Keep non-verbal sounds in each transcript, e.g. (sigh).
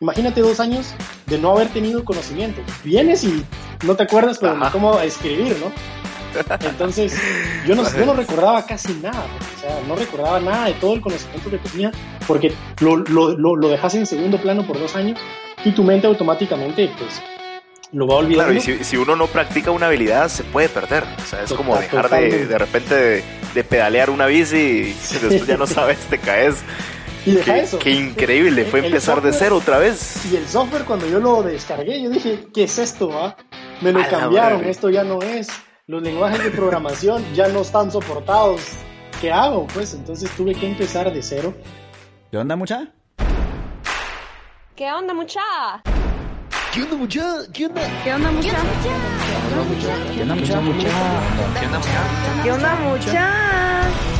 imagínate dos años de no haber tenido conocimiento. Vienes y no te acuerdas pero cómo escribir, ¿no? Entonces, yo no, yo no recordaba casi nada, o sea, no recordaba nada de todo el conocimiento que tenía, porque lo, lo, lo, lo dejas en segundo plano por dos años y tu mente automáticamente, pues, lo va a olvidar. Claro, y si, si, uno no practica una habilidad, se puede perder. O sea, es como dejar de, de repente de, pedalear una bici y (laughs) después ya no sabes, te caes. Y deja qué, eso. Qué increíble, fue empezar de cero otra vez. Y el software, cuando yo lo descargué, yo dije, ¿qué es esto? Ah? Me lo cambiaron, esto ya no es. Los lenguajes de programación ya no están soportados. ¿Qué hago? Pues entonces tuve que empezar de cero. ¿Qué onda, mucha? ¿Qué onda, mucha? ¿Qué onda, mucha? ¿Qué onda? ¿Qué onda, mucha? ¿Qué onda, mucha? ¿Qué onda, mucha? ¿Qué onda, mucha? ¿Qué onda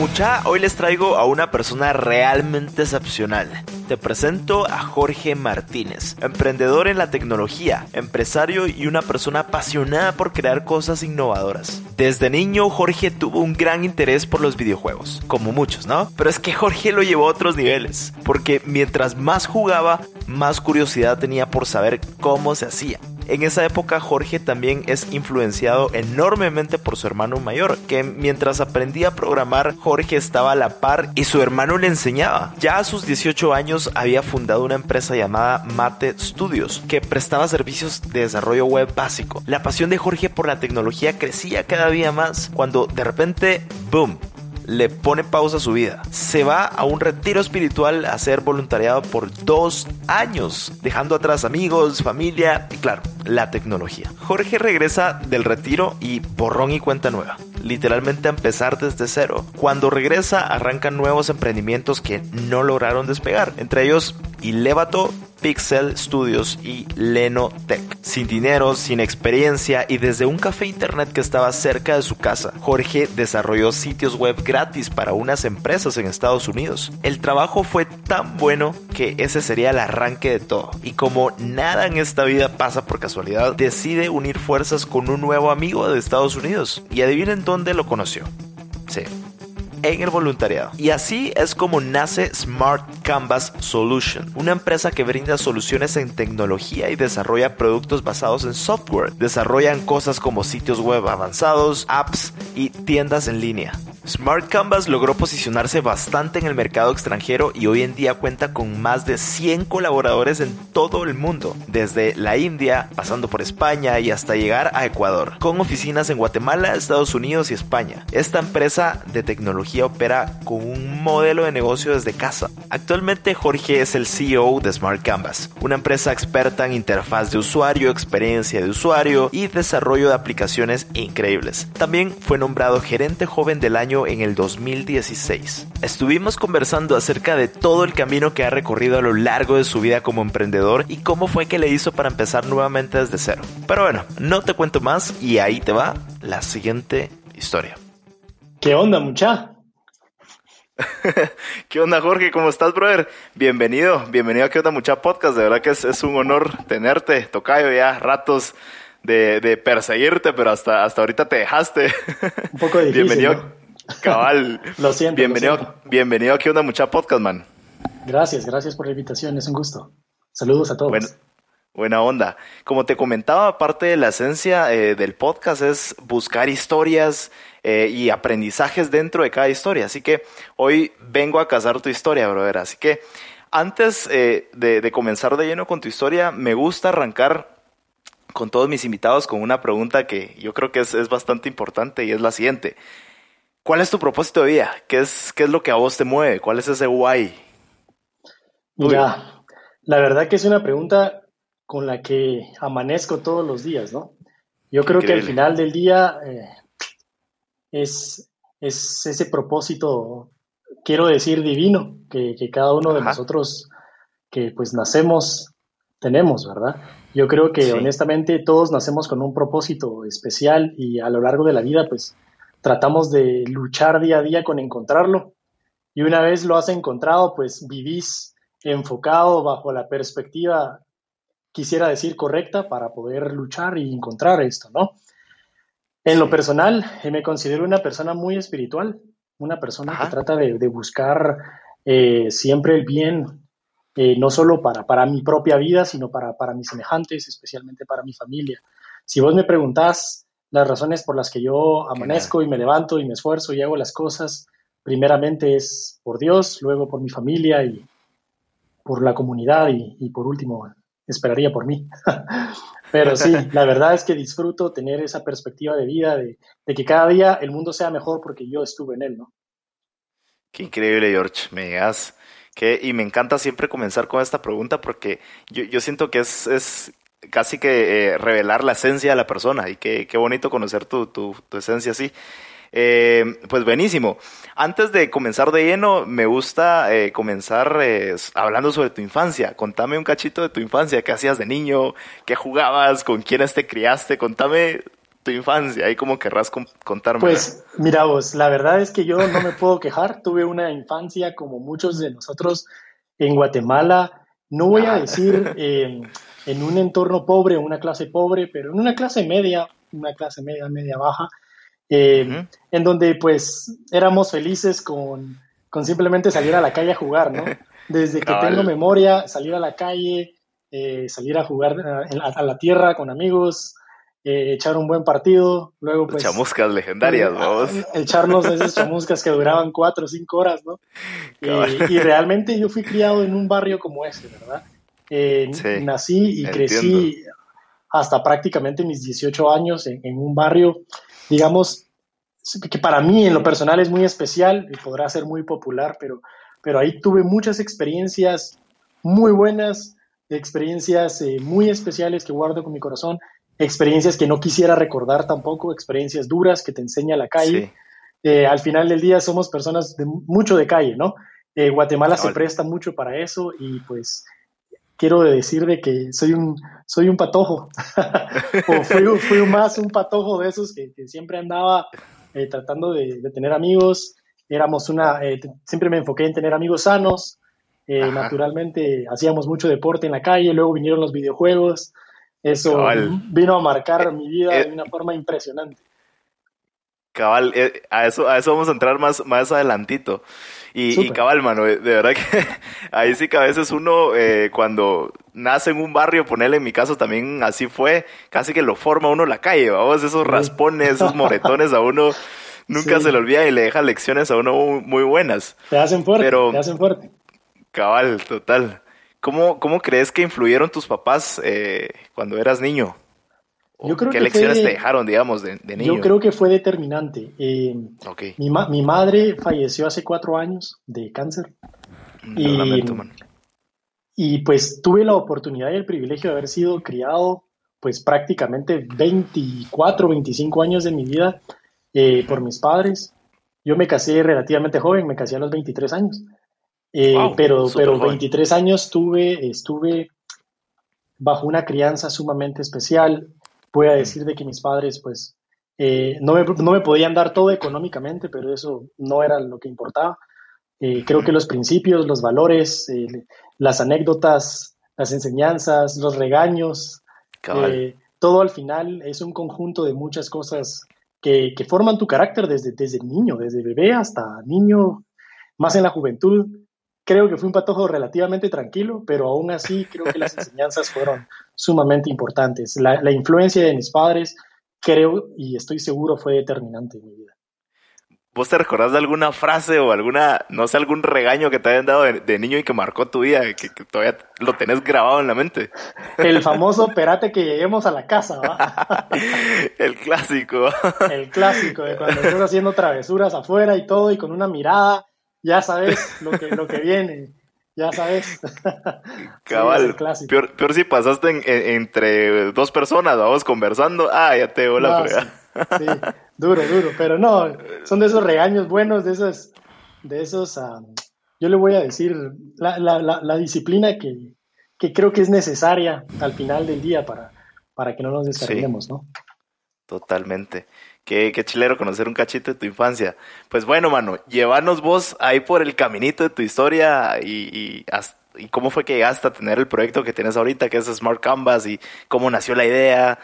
Mucha, hoy les traigo a una persona realmente excepcional. Te presento a Jorge Martínez, emprendedor en la tecnología, empresario y una persona apasionada por crear cosas innovadoras. Desde niño, Jorge tuvo un gran interés por los videojuegos, como muchos, ¿no? Pero es que Jorge lo llevó a otros niveles, porque mientras más jugaba, más curiosidad tenía por saber cómo se hacía. En esa época Jorge también es influenciado enormemente por su hermano mayor, que mientras aprendía a programar, Jorge estaba a la par y su hermano le enseñaba. Ya a sus 18 años había fundado una empresa llamada Mate Studios, que prestaba servicios de desarrollo web básico. La pasión de Jorge por la tecnología crecía cada día más, cuando de repente, ¡boom! Le pone pausa a su vida. Se va a un retiro espiritual a hacer voluntariado por dos años, dejando atrás amigos, familia y claro, la tecnología. Jorge regresa del retiro y borrón y cuenta nueva. Literalmente a empezar desde cero. Cuando regresa arrancan nuevos emprendimientos que no lograron despegar. Entre ellos Ilevato, Pixel Studios y Lenotech. Sin dinero, sin experiencia y desde un café internet que estaba cerca de su casa, Jorge desarrolló sitios web gratis para unas empresas en Estados Unidos. El trabajo fue tan bueno que ese sería el arranque de todo. Y como nada en esta vida pasa por casualidad, decide unir fuerzas con un nuevo amigo de Estados Unidos. Y adivinen dónde lo conoció. Sí, en el voluntariado. Y así es como nace Smart Canvas Solution, una empresa que brinda soluciones en tecnología y desarrolla productos basados en software. Desarrollan cosas como sitios web avanzados, apps y tiendas en línea. Smart Canvas logró posicionarse bastante en el mercado extranjero y hoy en día cuenta con más de 100 colaboradores en todo el mundo, desde la India, pasando por España y hasta llegar a Ecuador, con oficinas en Guatemala, Estados Unidos y España. Esta empresa de tecnología opera con un modelo de negocio desde casa. Actualmente Jorge es el CEO de Smart Canvas, una empresa experta en interfaz de usuario, experiencia de usuario y desarrollo de aplicaciones increíbles. También fue nombrado gerente joven del año en el 2016. Estuvimos conversando acerca de todo el camino que ha recorrido a lo largo de su vida como emprendedor y cómo fue que le hizo para empezar nuevamente desde cero. Pero bueno, no te cuento más y ahí te va la siguiente historia. ¿Qué onda, mucha? (laughs) ¿Qué onda, Jorge? ¿Cómo estás, brother? Bienvenido, bienvenido a ¿Qué onda, mucha podcast? De verdad que es, es un honor tenerte, tocayo, ya ratos de, de, perseguirte, pero hasta, hasta ahorita te dejaste. Un poco difícil. Bienvenido, ¿no? cabal. (laughs) lo siento. Bienvenido, lo siento. bienvenido a ¿Qué onda, mucha podcast, man? Gracias, gracias por la invitación, es un gusto. Saludos a todos. Bueno, buena onda. Como te comentaba, parte de la esencia eh, del podcast es buscar historias eh, y aprendizajes dentro de cada historia. Así que hoy vengo a cazar tu historia, brother. Así que antes eh, de, de comenzar de lleno con tu historia, me gusta arrancar con todos mis invitados con una pregunta que yo creo que es, es, bastante importante y es la siguiente. ¿Cuál es tu propósito de vida? ¿Qué es, qué es lo que a vos te mueve? ¿Cuál es ese why? Mira, la verdad que es una pregunta con la que amanezco todos los días, ¿no? Yo creo Increíble. que al final del día eh, es, es ese propósito quiero decir divino, que, cada uno de nosotros que pues nacemos tenemos, ¿verdad? Yo creo que honestamente todos nacemos con un propósito especial y a lo largo de la vida pues tratamos de luchar día a día con encontrarlo y una vez lo has encontrado pues vivís enfocado bajo la perspectiva, quisiera decir, correcta para poder luchar y encontrar esto, ¿no? En lo personal, eh, me considero una persona muy espiritual, una persona que trata de, buscar eh, siempre el bien, eh, no solo para, para mi propia vida, sino para, para mis semejantes, especialmente para mi familia. Si vos me preguntás las razones por las que yo amanezco y me levanto y me esfuerzo y hago las cosas, primeramente es por Dios, luego por mi familia y por la comunidad y, por último esperaría por mí. (laughs) Pero sí, (laughs) la verdad es que disfruto tener esa perspectiva de vida, de, que cada día el mundo sea mejor porque yo estuve en él, ¿no? Qué increíble, George. Me digas que, y me encanta siempre comenzar con esta pregunta porque yo, siento que es, es casi que eh, revelar la esencia de la persona y qué, qué bonito conocer tu, tu, tu esencia así. Eh, pues buenísimo. Antes de comenzar de lleno, me gusta eh, comenzar eh, hablando sobre tu infancia. Contame un cachito de tu infancia, qué hacías de niño, qué jugabas, con quiénes te criaste. Contame tu infancia, ahí como querrás contarme. Pues mira vos, la verdad es que yo no me puedo quejar. Tuve una infancia como muchos de nosotros en Guatemala. No voy a decir (laughs) en un entorno pobre, una clase pobre, pero en una clase media, una clase media, media baja eh, en donde pues éramos felices con, simplemente salir a la calle a jugar, ¿no? (laughs) Desde que tengo memoria, salir a la calle, eh, salir a jugar a, la tierra con amigos, eh, echar un buen partido, luego pues... Chamuscas legendarias, ¿no? Echarnos esas chamuscas que duraban (laughs) cuatro o cinco horas, ¿no? y realmente yo fui criado en un barrio como ese, ¿verdad? nací y crecí hasta prácticamente mis 18 años en, en un barrio digamos, que para mí en lo personal es muy especial y podrá ser muy popular, pero, pero ahí tuve muchas experiencias muy buenas, experiencias eh, muy especiales que guardo con mi corazón, experiencias que no quisiera recordar tampoco, experiencias duras que te enseña la calle. Eh, al final del día somos personas de mucho de calle, ¿no? Eh, Guatemala se presta mucho para eso y pues quiero decir de que soy un, soy un patojo, (laughs) o fui, más un patojo de esos que, siempre andaba eh, tratando de, tener amigos, éramos una, eh, siempre me enfoqué en tener amigos sanos, eh, naturalmente hacíamos mucho deporte en la calle, luego vinieron los videojuegos, eso vino a marcar mi vida de una forma impresionante. Cabal, a eso, a eso vamos a entrar más, más adelantito. Y, cabal, mano, de verdad que (laughs) ahí sí que a veces uno eh, cuando nace en un barrio, ponerle en mi caso también así fue, casi que lo forma uno la calle, vamos, esos raspones, esos (laughs) moretones a uno nunca se le olvida y le deja lecciones a uno muy, buenas. Te hacen fuerte, te hacen fuerte. Cabal, total. ¿Cómo, cómo crees que influyeron tus papás eh, cuando eras niño? ¿Qué lecciones te dejaron, digamos, de, niño? Yo creo que fue determinante. Eh, mi, mi, madre falleció hace cuatro años de cáncer. Mm, y, y pues tuve la oportunidad y el privilegio de haber sido criado pues prácticamente 24, 25 años de mi vida eh, por mis padres. Yo me casé relativamente joven, me casé a los 23 años. Eh, pero pero 23 años tuve, estuve bajo una crianza sumamente especial voy a decir de que mis padres, pues, eh, no, me, no, me, podían dar todo económicamente, pero eso no era lo que importaba. Eh, creo que los principios, los valores, eh, las anécdotas, las enseñanzas, los regaños, todo al final es un conjunto de muchas cosas que, que, forman tu carácter desde, desde niño, desde bebé hasta niño, más en la juventud creo que fue un patojo relativamente tranquilo, pero aún así creo que las (laughs) enseñanzas fueron sumamente importantes. La, influencia de mis padres, creo y estoy seguro, fue determinante en mi vida. ¿Vos te recordás de alguna frase o alguna, no sé, algún regaño que te hayan dado de, niño y que marcó tu vida, que, todavía lo tenés grabado en la mente? El famoso (laughs) perate que lleguemos a la casa, ¿va? (laughs) El clásico. El clásico, de cuando estás haciendo travesuras afuera y todo, y con una mirada ya sabes lo que, lo que viene, ya sabes. (laughs) Cabal, peor, peor, si pasaste entre dos personas, vamos conversando, ah, ya te hola sí, duro, duro, pero no, son de esos regaños buenos, de esas, de esos, ah, yo le voy a decir, la, la, la, disciplina que, que, creo que es necesaria al final del día para, para que no nos descarguemos, ¿no? Totalmente. Qué, chilero conocer un cachito de tu infancia. Pues bueno, mano, llévanos vos ahí por el caminito de tu historia y, y cómo fue que llegaste a tener el proyecto que tienes ahorita, que es Smart Canvas, y cómo nació la idea.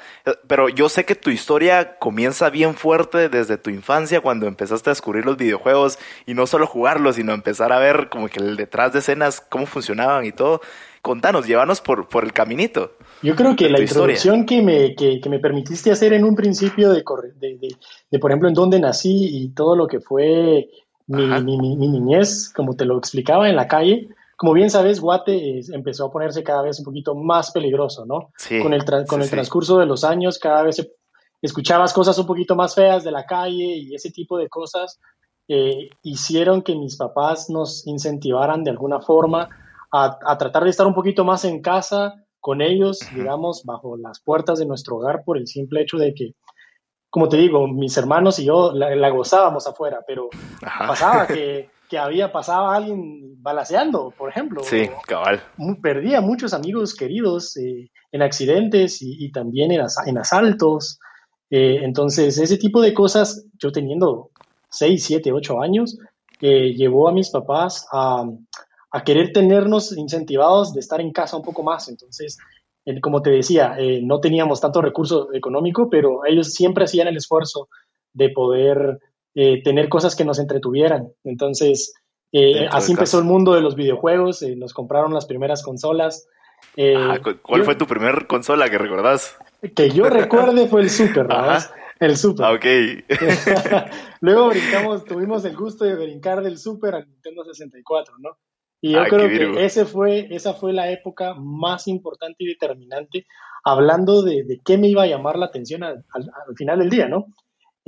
Pero yo sé que tu historia comienza bien fuerte desde tu infancia, cuando empezaste a descubrir los videojuegos y no solo jugarlos, sino empezar a ver como que el detrás de escenas, cómo funcionaban y todo. Contanos, llévanos por, por el caminito. Yo creo que la introducción que me, que, me permitiste hacer en un principio de, de, de, por ejemplo, en dónde nací y todo lo que fue mi, mi, mi niñez, como te lo explicaba en la calle, como bien sabes, Guate empezó a ponerse cada vez un poquito más peligroso, ¿no? Sí, con el, con el transcurso de los años, cada vez escuchabas cosas un poquito más feas de la calle y ese tipo de cosas eh, hicieron que mis papás nos incentivaran de alguna forma a, tratar de estar un poquito más en casa con ellos, digamos, bajo las puertas de nuestro hogar por el simple hecho de que, como te digo, mis hermanos y yo la, gozábamos afuera, pero pasaba (laughs) que que había pasado alguien balaseando, por ejemplo. Sí, cabal. Perdía muchos amigos queridos eh, en accidentes y, también en, en asaltos. Eh, entonces, ese tipo de cosas, yo teniendo 6, 7, 8 años, eh, llevó a mis papás a, a, querer tenernos incentivados de estar en casa un poco más. Entonces, como te decía, no teníamos tanto recurso económico, pero ellos siempre hacían el esfuerzo de poder eh, tener cosas que nos entretuvieran. Entonces, eh, así empezó el mundo de los videojuegos, eh, nos compraron las primeras consolas. ¿Cuál fue tu primer consola que recordás? Que yo recuerde fue el Super, ¿verdad? El Super. Ah, ok. (laughs) Luego brincamos, tuvimos el gusto de brincar del Super al Nintendo 64, ¿no? Y yo creo que ese fue, esa fue la época más importante y determinante, hablando de, de qué me iba a llamar la atención al, al final del día, ¿no?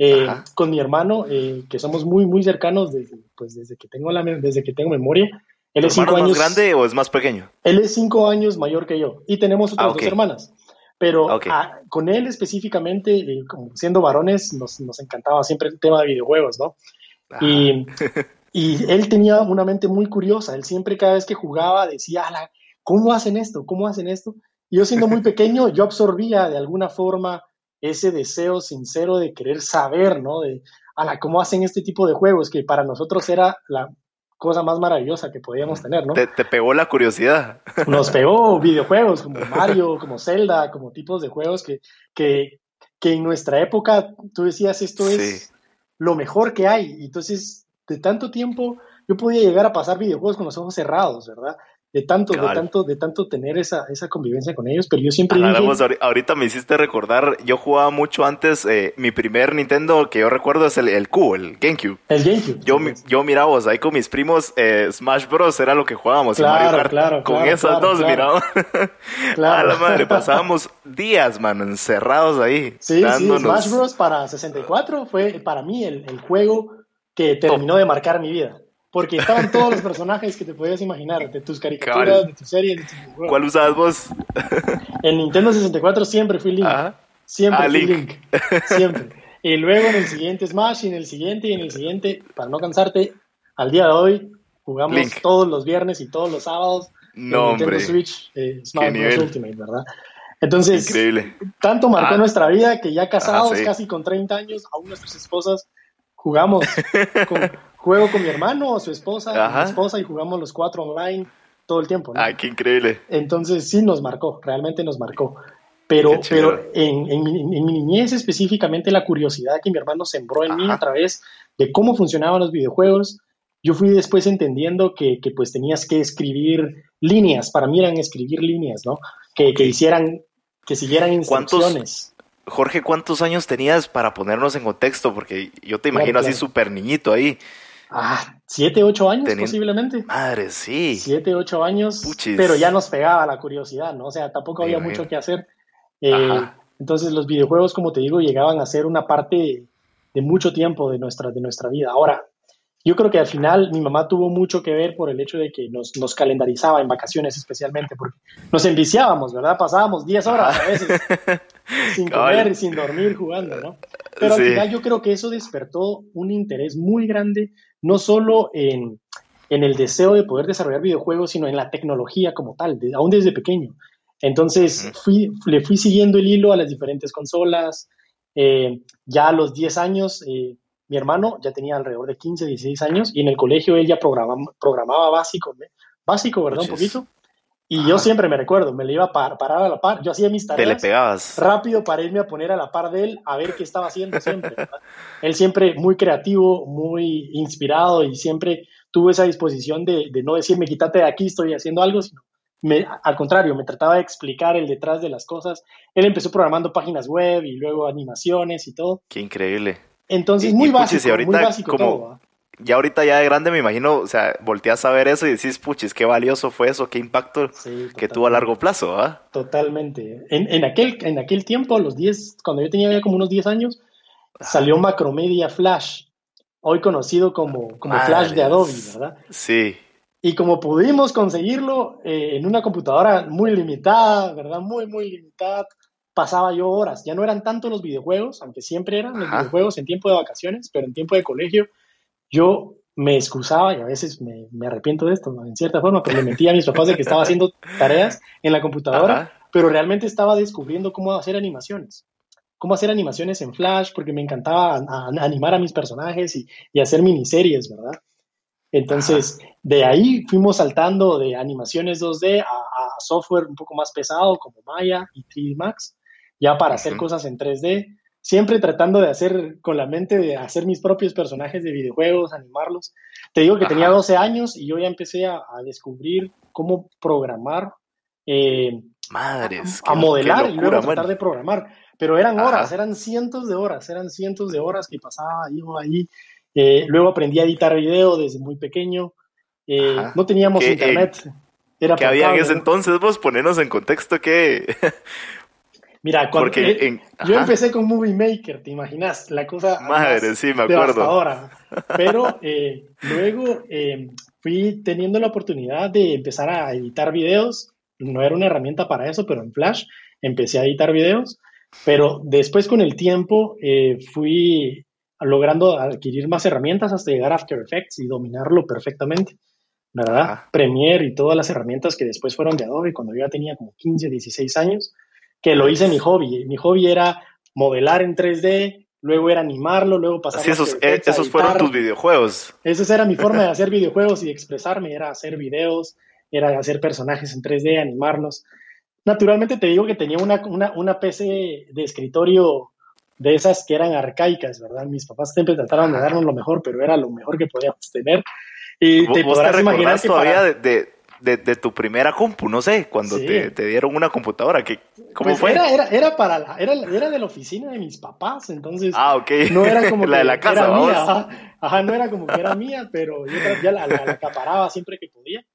Eh, con mi hermano, eh, que somos muy, muy cercanos desde, pues, desde, que, tengo la, desde que tengo memoria. Él es cinco años, más grande o es más pequeño? Él es cinco años mayor que yo y tenemos otras ah, dos hermanas. Pero ah, con él específicamente, eh, siendo varones, nos, nos, encantaba siempre el tema de videojuegos, ¿no? Y, (laughs) y, él tenía una mente muy curiosa. Él siempre, cada vez que jugaba, decía, ¿cómo hacen esto? ¿Cómo hacen esto? Y yo siendo muy pequeño, yo absorbía de alguna forma ese deseo sincero de querer saber, ¿no? De, la cómo hacen este tipo de juegos, que para nosotros era la cosa más maravillosa que podíamos tener, ¿no? Te, pegó la curiosidad. Nos (laughs) pegó videojuegos como Mario, como Zelda, como tipos de juegos que, que, que en nuestra época tú decías esto es lo mejor que hay. Y entonces, de tanto tiempo, yo podía llegar a pasar videojuegos con los ojos cerrados, ¿verdad? de tanto, de tanto, de tanto tener esa, esa convivencia con ellos, pero yo siempre ahorita me hiciste recordar, yo jugaba mucho antes, eh, mi primer Nintendo que yo recuerdo es el, el Q, el GameCube. El GameCube. Yo, yo miraba ahí con mis primos, eh, Smash Bros. era lo que jugábamos. Claro, claro, Con esas dos miraba. (laughs) A la madre, (laughs) pasábamos días, mano, encerrados ahí. Sí, sí, Smash Bros. para 64 fue para mí el, el juego que terminó de marcar mi vida. Porque estaban todos los personajes que te podías imaginar, de tus caricaturas, de tus series, de tus ¿Cuál usabas vos? En Nintendo 64 siempre fui Link. Siempre ah, fui Link. Siempre. Y luego en el siguiente Smash, y en el siguiente, y en el siguiente, para no cansarte, al día de hoy jugamos todos los viernes y todos los sábados no, en Nintendo Switch eh, Smash Bros. Ultimate, ¿verdad? Entonces, tanto marcó ah. nuestra vida que ya casados, casi con 30 años, aún nuestras esposas jugamos con, (laughs) juego con mi hermano o su esposa, mi esposa y jugamos los cuatro online todo el tiempo. ¿no? Ay, qué increíble. Entonces sí nos marcó, realmente nos marcó. Pero, pero en, en, mi, niñez específicamente la curiosidad que mi hermano sembró en mí a través de cómo funcionaban los videojuegos, yo fui después entendiendo que, que, pues tenías que escribir líneas, para mí eran escribir líneas, ¿no? Que, que hicieran, que siguieran instrucciones. Jorge, ¿cuántos años tenías para ponernos en contexto? Porque yo te imagino así súper niñito ahí. Ah, siete, ocho años posiblemente. Madre, sí. Siete, ocho años. Pero ya nos pegaba la curiosidad, ¿no? O sea, tampoco había mucho que hacer. Eh, entonces los videojuegos, como te digo, llegaban a ser una parte de mucho tiempo de nuestra, de nuestra vida. Ahora, yo creo que al final mi mamá tuvo mucho que ver por el hecho de que nos, nos calendarizaba en vacaciones especialmente, porque nos enviciábamos, ¿verdad? Pasábamos 10 horas a veces (laughs) sin comer y sin dormir jugando, ¿no? Pero al final yo creo que eso despertó un interés muy grande, no solo en, en el deseo de poder desarrollar videojuegos, sino en la tecnología como tal, aún desde pequeño. Entonces fui, le fui siguiendo el hilo a las diferentes consolas. Eh, ya a los 10 años, eh, mi hermano ya tenía alrededor de 15, 16 años y en el colegio él ya programaba, programaba básico, básico, ¿verdad? Un poquito. Y yo siempre me recuerdo, me le iba a parar a la par. Yo hacía mis tareas. Te le pegabas. Rápido para irme a poner a la par de él a ver qué estaba haciendo siempre. él siempre muy creativo, muy inspirado y siempre tuvo esa disposición de, de no decirme quítate de aquí, estoy haciendo algo, sino me, al contrario, me trataba de explicar el detrás de las cosas. Él empezó programando páginas web y luego animaciones y todo. Qué increíble. Entonces, muy, básico, muy básico todo. Ya ahorita ya de grande me imagino, o sea, volteas a ver eso y decís, puchis, qué valioso fue eso, qué impacto que tuvo a largo plazo, ¿ah? Totalmente. En, en, aquel, en aquel tiempo, los 10, cuando yo tenía como unos 10 años, salió Macromedia Flash, hoy conocido como, como Flash de Adobe, ¿verdad? Sí. Y como pudimos conseguirlo eh, en una computadora muy limitada, ¿verdad? Muy, muy limitada, pasaba yo horas. Ya no eran tanto los videojuegos, aunque siempre eran los videojuegos en tiempo de vacaciones, pero en tiempo de colegio yo me excusaba y a veces me, me arrepiento de esto, en cierta forma, pero le metía a mis papás de que estaba haciendo tareas en la computadora, pero realmente estaba descubriendo cómo hacer animaciones cómo hacer animaciones en Flash, porque me encantaba animar a mis personajes y, y hacer miniseries, ¿verdad? Entonces, de ahí fuimos saltando de animaciones 2D a, software un poco más pesado como Maya y 3D Max, ya para hacer cosas en 3D, siempre tratando de hacer con la mente de hacer mis propios personajes de videojuegos, animarlos. Te digo que tenía 12 años y yo ya empecé a, descubrir cómo programar. Eh, Madres. A, modelar y luego tratar de programar. Pero eran horas, eran cientos de horas, eran cientos de horas que pasaba yo ahí eh, luego aprendí a editar video desde muy pequeño. Eh, no teníamos internet. era ¿Qué había en ese entonces? Vos ponernos en contexto que... (laughs) Mira, cuando, eh, yo empecé con Movie Maker, ¿te imaginas? La cosa Madre, sí, me acuerdo. Pero (laughs) luego fui teniendo la oportunidad de empezar a editar videos. No era una herramienta para eso, pero en Flash empecé a editar videos. Pero después con el tiempo fui logrando adquirir más herramientas hasta llegar a After Effects y dominarlo perfectamente, ¿verdad? Premiere y todas las herramientas que después fueron de Adobe cuando yo ya tenía como 15, 16 años, que lo hice mi hobby. Mi hobby era modelar en 3D, luego era animarlo, luego pasar Así esos, eh, esos fueron tus videojuegos. Esa era mi forma de (laughs) hacer videojuegos y expresarme, era hacer videos, era hacer personajes en 3D, animarlos. Naturalmente te digo que tenía una, una, una PC de escritorio de esas que eran arcaicas, ¿verdad? Mis papás siempre trataron de darnos lo mejor, pero era lo mejor que podíamos tener. Y te podrás imaginar todavía de, de, de, tu primera compu, no sé, cuando te, te, dieron una computadora, que, ¿cómo pues fue? Era, era, era para la, era, era de la oficina de mis papás, entonces ah, ok. no era como (laughs) la que de la casa, era vamos. mía, ajá, no era como que era mía, pero yo ya la, la, la acaparaba siempre que podía.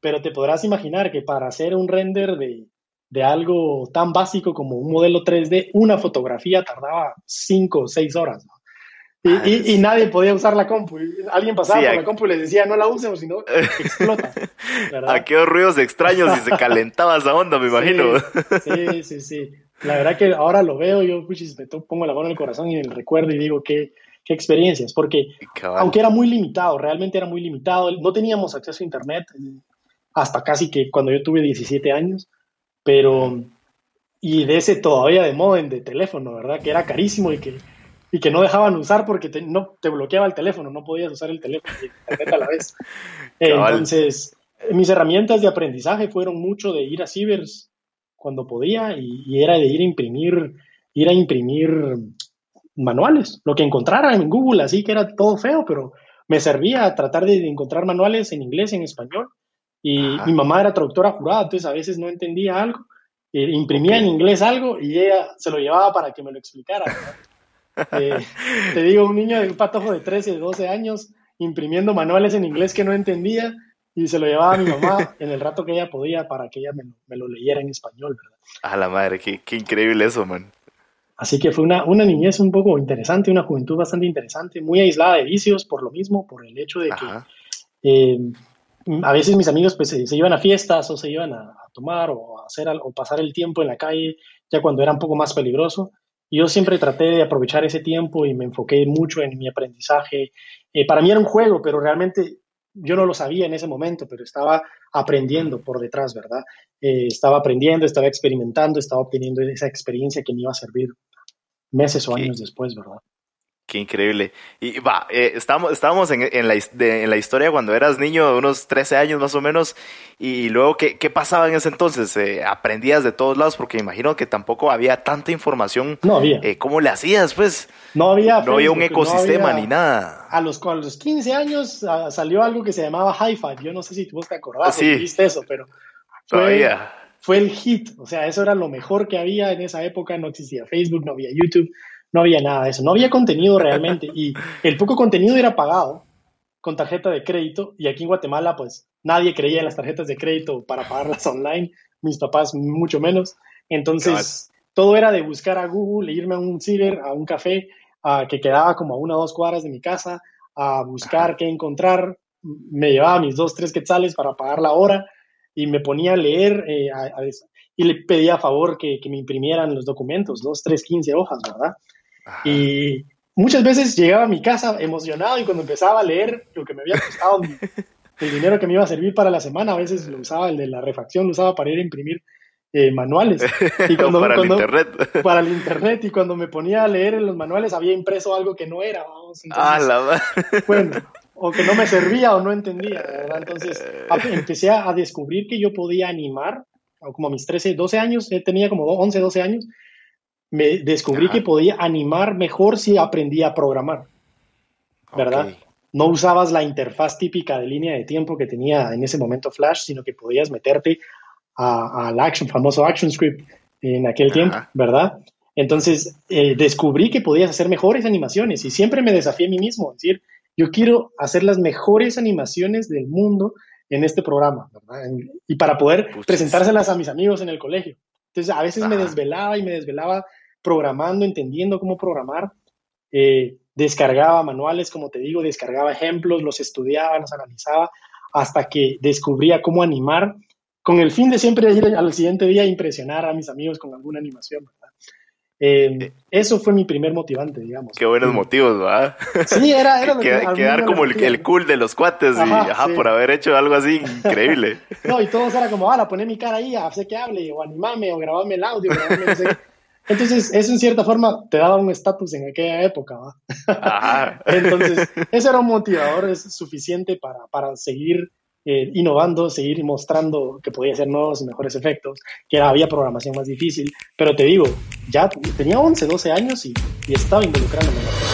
Pero te podrás imaginar que para hacer un render de, de algo tan básico como un modelo 3D, una fotografía tardaba 5 o 6 horas. Y, y, nadie podía usar la compu. Alguien pasaba por la compu y les decía, no la usen o si no, (laughs) explota. Aquellos ruidos extraños y se (laughs) calentaba esa onda, me imagino. Sí, sí, sí. La verdad que ahora lo veo, yo puchis, me pongo la mano en el corazón y en el recuerdo y digo, qué, qué experiencias. Porque aunque era muy limitado, realmente era muy limitado, no teníamos acceso a Internet hasta casi que cuando yo tuve 17 años pero, y de ese todavía de modem de teléfono, ¿verdad? Que era carísimo y que, y que no dejaban usar porque te, no, te bloqueaba el teléfono, no podías usar el teléfono y internet a la vez. (laughs) Entonces, mis herramientas de aprendizaje fueron mucho de ir a cibers cuando podía y, era de ir a imprimir, ir a imprimir manuales, lo que encontrara en Google, así que era todo feo, pero me servía a tratar de encontrar manuales en inglés y en español. Y mi mamá era traductora jurada, entonces a veces no entendía algo, eh, imprimía en inglés algo y ella se lo llevaba para que me lo explicara. Eh, te digo, un niño de un patojo de 13, 12 años imprimiendo manuales en inglés que no entendía y se lo llevaba a mi mamá en el rato que ella podía para que ella me, lo leyera en español, ¿verdad? A la madre, qué, qué increíble eso, man. Así que fue una, una niñez un poco interesante, una juventud bastante interesante, muy aislada de vicios por lo mismo, por el hecho de que eh, a veces mis amigos pues, se, iban a fiestas o se iban a, tomar o a hacer o pasar el tiempo en la calle ya cuando era un poco más peligroso. Yo siempre traté de aprovechar ese tiempo y me enfoqué mucho en mi aprendizaje. Eh, para mí era un juego, pero realmente yo no lo sabía en ese momento, pero estaba aprendiendo por detrás, ¿verdad? Eh, estaba aprendiendo, estaba experimentando, estaba obteniendo esa experiencia que me iba a servir meses o años después, ¿verdad? Qué increíble. Y va, eh, estábamos, estábamos en, en, la, en, la, historia cuando eras niño, unos 13 años más o menos, y, luego, ¿qué, ¿qué, pasaba en ese entonces? Eh, ¿Aprendías de todos lados? Porque imagino que tampoco había tanta información. No había. Eh, ¿Cómo le hacías, pues? No había. no había un ecosistema ni nada. A los, a los 15 años ah, salió algo que se llamaba Hi-Fi. Yo no sé si tú te acordás sí. viste eso, pero. Todavía. Fue el hit. O sea, eso era lo mejor que había en esa época. No existía Facebook, no había YouTube no había nada de eso, no había contenido realmente y (laughs) el poco contenido era pagado con tarjeta de crédito y aquí en Guatemala pues nadie creía en las tarjetas de crédito para pagarlas online, mis papás mucho menos, entonces todo era de buscar a Google, irme a un ciber, a un café que quedaba como a una o dos cuadras de mi casa, a buscar qué encontrar, me llevaba mis dos, tres quetzales para pagar la hora y me ponía a leer eh, y le pedía a favor que, que, me imprimieran los documentos, dos, tres, quince hojas, ¿verdad? Y muchas veces llegaba a mi casa emocionado y cuando empezaba a leer lo que me había costado (laughs) el dinero que me iba a servir para la semana, a veces lo usaba, el de la refacción, lo usaba para ir a imprimir eh, manuales. (laughs) Y cuando, para el internet. Para el (laughs) internet. Y cuando me ponía a leer en los manuales había impreso algo que no era, vamos. ah, la Bueno, o que no me servía o no entendía, ¿verdad? Entonces empecé a descubrir que yo podía animar, como a mis 13, 12 años, eh, tenía como 11, 12 años, me descubrí que podía animar mejor si aprendía a programar, ¿verdad? No usabas la interfaz típica de línea de tiempo que tenía en ese momento Flash, sino que podías meterte al action, famoso action script en aquel tiempo, ¿verdad? Entonces eh, descubrí que podías hacer mejores animaciones y siempre me desafié a mí mismo, es decir, yo quiero hacer las mejores animaciones del mundo en este programa, ¿verdad? Y para poder presentárselas a mis amigos en el colegio. Entonces a veces me desvelaba y me desvelaba programando, entendiendo cómo programar. Eh, descargaba manuales, como te digo, descargaba ejemplos, los estudiaba, los analizaba, hasta que descubría cómo animar, con el fin de siempre ir al siguiente día a impresionar a mis amigos con alguna animación, eh, eh, eso fue mi primer motivante, digamos. Qué buenos motivos, ¿verdad? Sí, era, era (laughs) Quedar como el, cool de los cuates y, por haber hecho algo así increíble. (laughs) no, y todos era como, ah, poné mi cara ahí, sé que hable, o animame, o grabame el audio, grabame, no sé. Entonces, eso en cierta forma te daba un estatus en aquella época. (laughs) Entonces, eso era un motivador es suficiente para, para seguir eh, innovando, seguir mostrando que podía hacer nuevos y mejores efectos, que había programación más difícil. Pero te digo, ya tenía 11, 12 años y, y estaba involucrándome en la.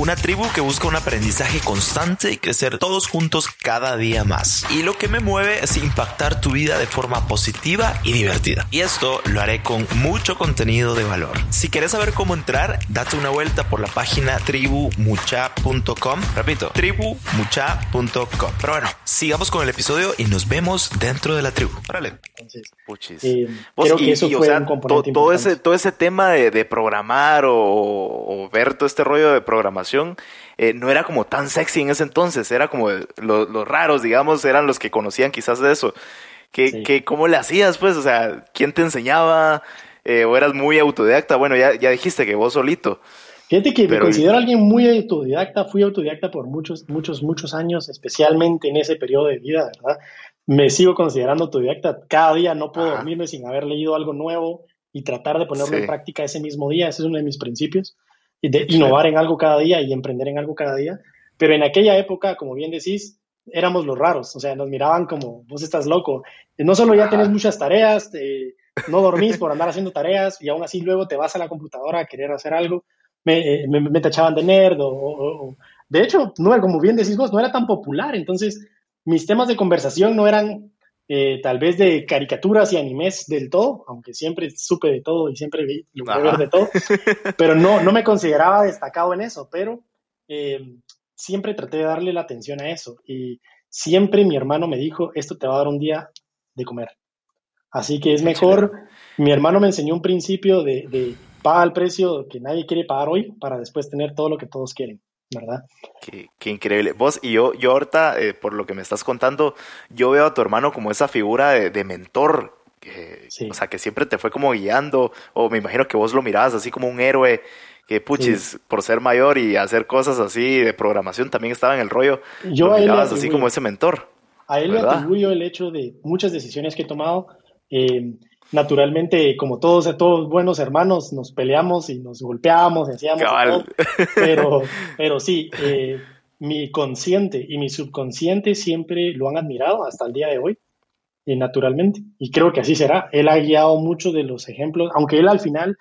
Una tribu que busca un aprendizaje constante y crecer todos juntos cada día más. Y lo que me mueve es impactar tu vida de forma positiva y divertida. Y esto lo haré con mucho contenido de valor. Si quieres saber cómo entrar, date una vuelta por la página tribumucha.com. Repito, tribumucha.com. Pero bueno, sigamos con el episodio y nos vemos dentro de la tribu. Órale. Puchis. Eh, creo que eso fue un componente todo ese, todo ese tema de, programar o, ver todo este rollo de programación eh, no era como tan sexy en ese entonces, era como los raros, digamos, eran los que conocían quizás de eso. ¿Qué, ¿Cómo le hacías, pues? O sea, ¿quién te enseñaba? Eh, ¿O eras muy autodidacta? Bueno, ya, ya dijiste que vos solito. Fíjate que me considero alguien muy autodidacta, fui autodidacta por muchos, muchos, muchos años, especialmente en ese periodo de vida, ¿verdad? Me sigo considerando autodidacta. Cada día no puedo dormirme sin haber leído algo nuevo y tratar de ponerlo en práctica ese mismo día. Ese es uno de mis principios. Y de innovar en algo cada día y emprender en algo cada día. Pero en aquella época, como bien decís, éramos los raros. O sea, nos miraban como, vos estás loco. No solo ya tenés muchas tareas, no dormís por andar haciendo tareas y aún así luego te vas a la computadora a querer hacer algo. Me, eh, me, me tachaban de nerd o, de hecho, no como bien decís vos, no era tan popular. Entonces, mis temas de conversación no eran eh, tal vez de caricaturas y animes del todo, aunque siempre supe de todo y siempre vi lo ver de todo, (laughs) pero no, no me consideraba destacado en eso, pero eh, siempre traté de darle la atención a eso y siempre mi hermano me dijo, esto te va a dar un día de comer. Así que es mejor, mi hermano me enseñó un principio de, de paga el precio que nadie quiere pagar hoy para después tener todo lo que todos quieren. ¿Verdad? Qué, increíble. Vos y yo, yo ahorita, eh, por lo que me estás contando, yo veo a tu hermano como esa figura de, mentor, que, o sea, que siempre te fue como guiando, o me imagino que vos lo mirabas así como un héroe, que puchis, por ser mayor y hacer cosas así de programación también estaba en el rollo. Yo lo mirabas así como ese mentor. A él le atribuyo el hecho de muchas decisiones que he tomado. Eh, naturalmente, como todos, todos buenos hermanos, nos peleamos y nos golpeábamos y hacíamos todo, pero, (laughs) pero sí, eh, mi consciente y mi subconsciente siempre lo han admirado hasta el día de hoy, y naturalmente, y creo que así será. Él ha guiado muchos de los ejemplos, aunque él al final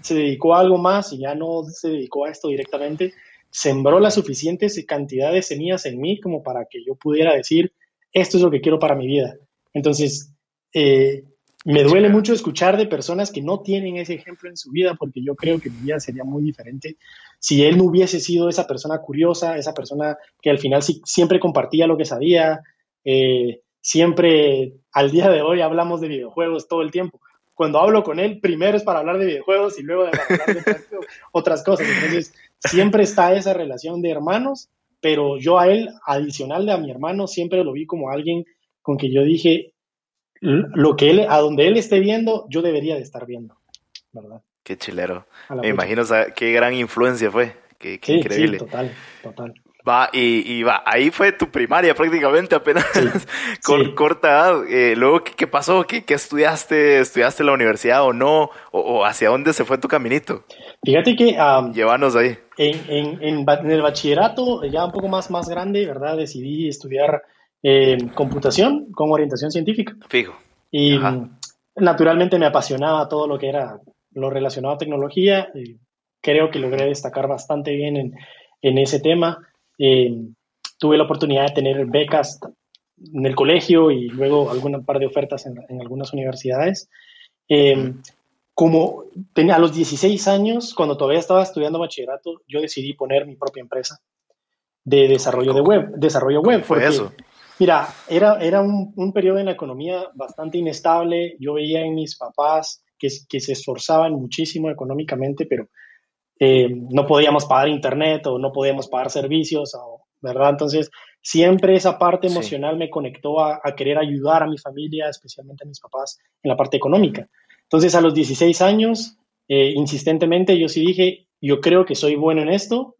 se dedicó a algo más y ya no se dedicó a esto directamente, sembró la suficiente cantidad de semillas en mí como para que yo pudiera decir, esto es lo que quiero para mi vida. Entonces, eh, me duele mucho escuchar de personas que no tienen ese ejemplo en su vida, porque yo creo que mi vida sería muy diferente si él no hubiese sido esa persona curiosa, esa persona que al final siempre compartía lo que sabía, eh, siempre al día de hoy hablamos de videojuegos todo el tiempo. Cuando hablo con él, primero es para hablar de videojuegos y luego de hablar de (laughs) otras cosas. Entonces, siempre está esa relación de hermanos, pero yo a él, adicional de a mi hermano, siempre lo vi como alguien con que yo dije, lo que él, a donde él esté viendo, yo debería de estar viendo, ¿verdad? Qué chilero. Me imagino qué gran influencia fue. Qué, increíble. Sí, total, total. Va, y, va, ahí fue tu primaria prácticamente, apenas (laughs) con corta edad. Eh, luego, ¿qué, pasó? ¿Qué, estudiaste? ¿Estudiaste en la universidad o no? ¿O, hacia dónde se fue tu caminito? Fíjate que... Llévanos ahí. En, en, en, el bachillerato, ya un poco más, más grande, ¿verdad? Decidí estudiar computación con orientación científica. Fijo. Y naturalmente me apasionaba todo lo que era lo relacionado a tecnología. Creo que logré destacar bastante bien en, en ese tema. Eh, tuve la oportunidad de tener becas en el colegio y luego alguna par de ofertas en, en algunas universidades. Eh, como tenía a los 16 años, cuando todavía estaba estudiando bachillerato, yo decidí poner mi propia empresa de desarrollo de web, desarrollo web. fue eso? Mira, era, era un, un, periodo en la economía bastante inestable. Yo veía en mis papás que, que se esforzaban muchísimo económicamente, pero eh, no podíamos pagar internet o no podíamos pagar servicios, ¿verdad? Entonces, siempre esa parte emocional me conectó a, querer ayudar a mi familia, especialmente a mis papás, en la parte económica. Entonces, a los 16 años, eh, insistentemente, yo sí dije, yo creo que soy bueno en esto.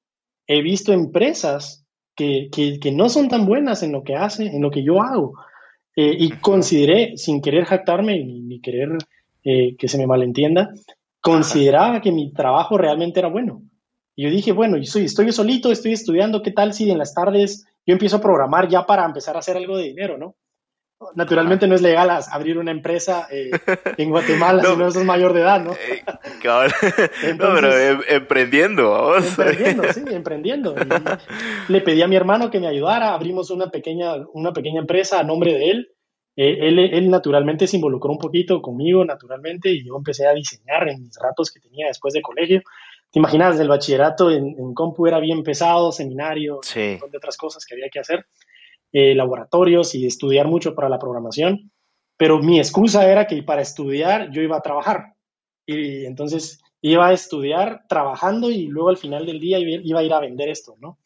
He visto empresas que, que, no son tan buenas en lo que hace, en lo que yo hago. Eh, y consideré, sin querer jactarme ni, querer eh, que se me malentienda, consideraba que mi trabajo realmente era bueno. Y yo dije, bueno, yo soy, estoy solito, estoy estudiando, ¿qué tal si en las tardes yo empiezo a programar ya para empezar a hacer algo de dinero, ¿no? Naturalmente no es legal abrir una empresa eh, (laughs) en Guatemala si no sos mayor de edad, ¿no? Eh, (laughs) no, pero em, emprendiendo, Emprendiendo, sí, (laughs) emprendiendo. le pedí a mi hermano que me ayudara, abrimos una pequeña, una pequeña empresa a nombre de él. Eh, él, él, naturalmente se involucró un poquito conmigo, naturalmente, y yo empecé a diseñar en mis ratos que tenía después de colegio. Te imaginas, el bachillerato en, en compu era bien pesado, seminario, un montón de otras cosas que había que hacer. Eh, laboratorios y estudiar mucho para la programación, pero mi excusa era que para estudiar yo iba a trabajar. Y entonces iba a estudiar trabajando y luego al final del día iba a ir a vender esto, ¿no?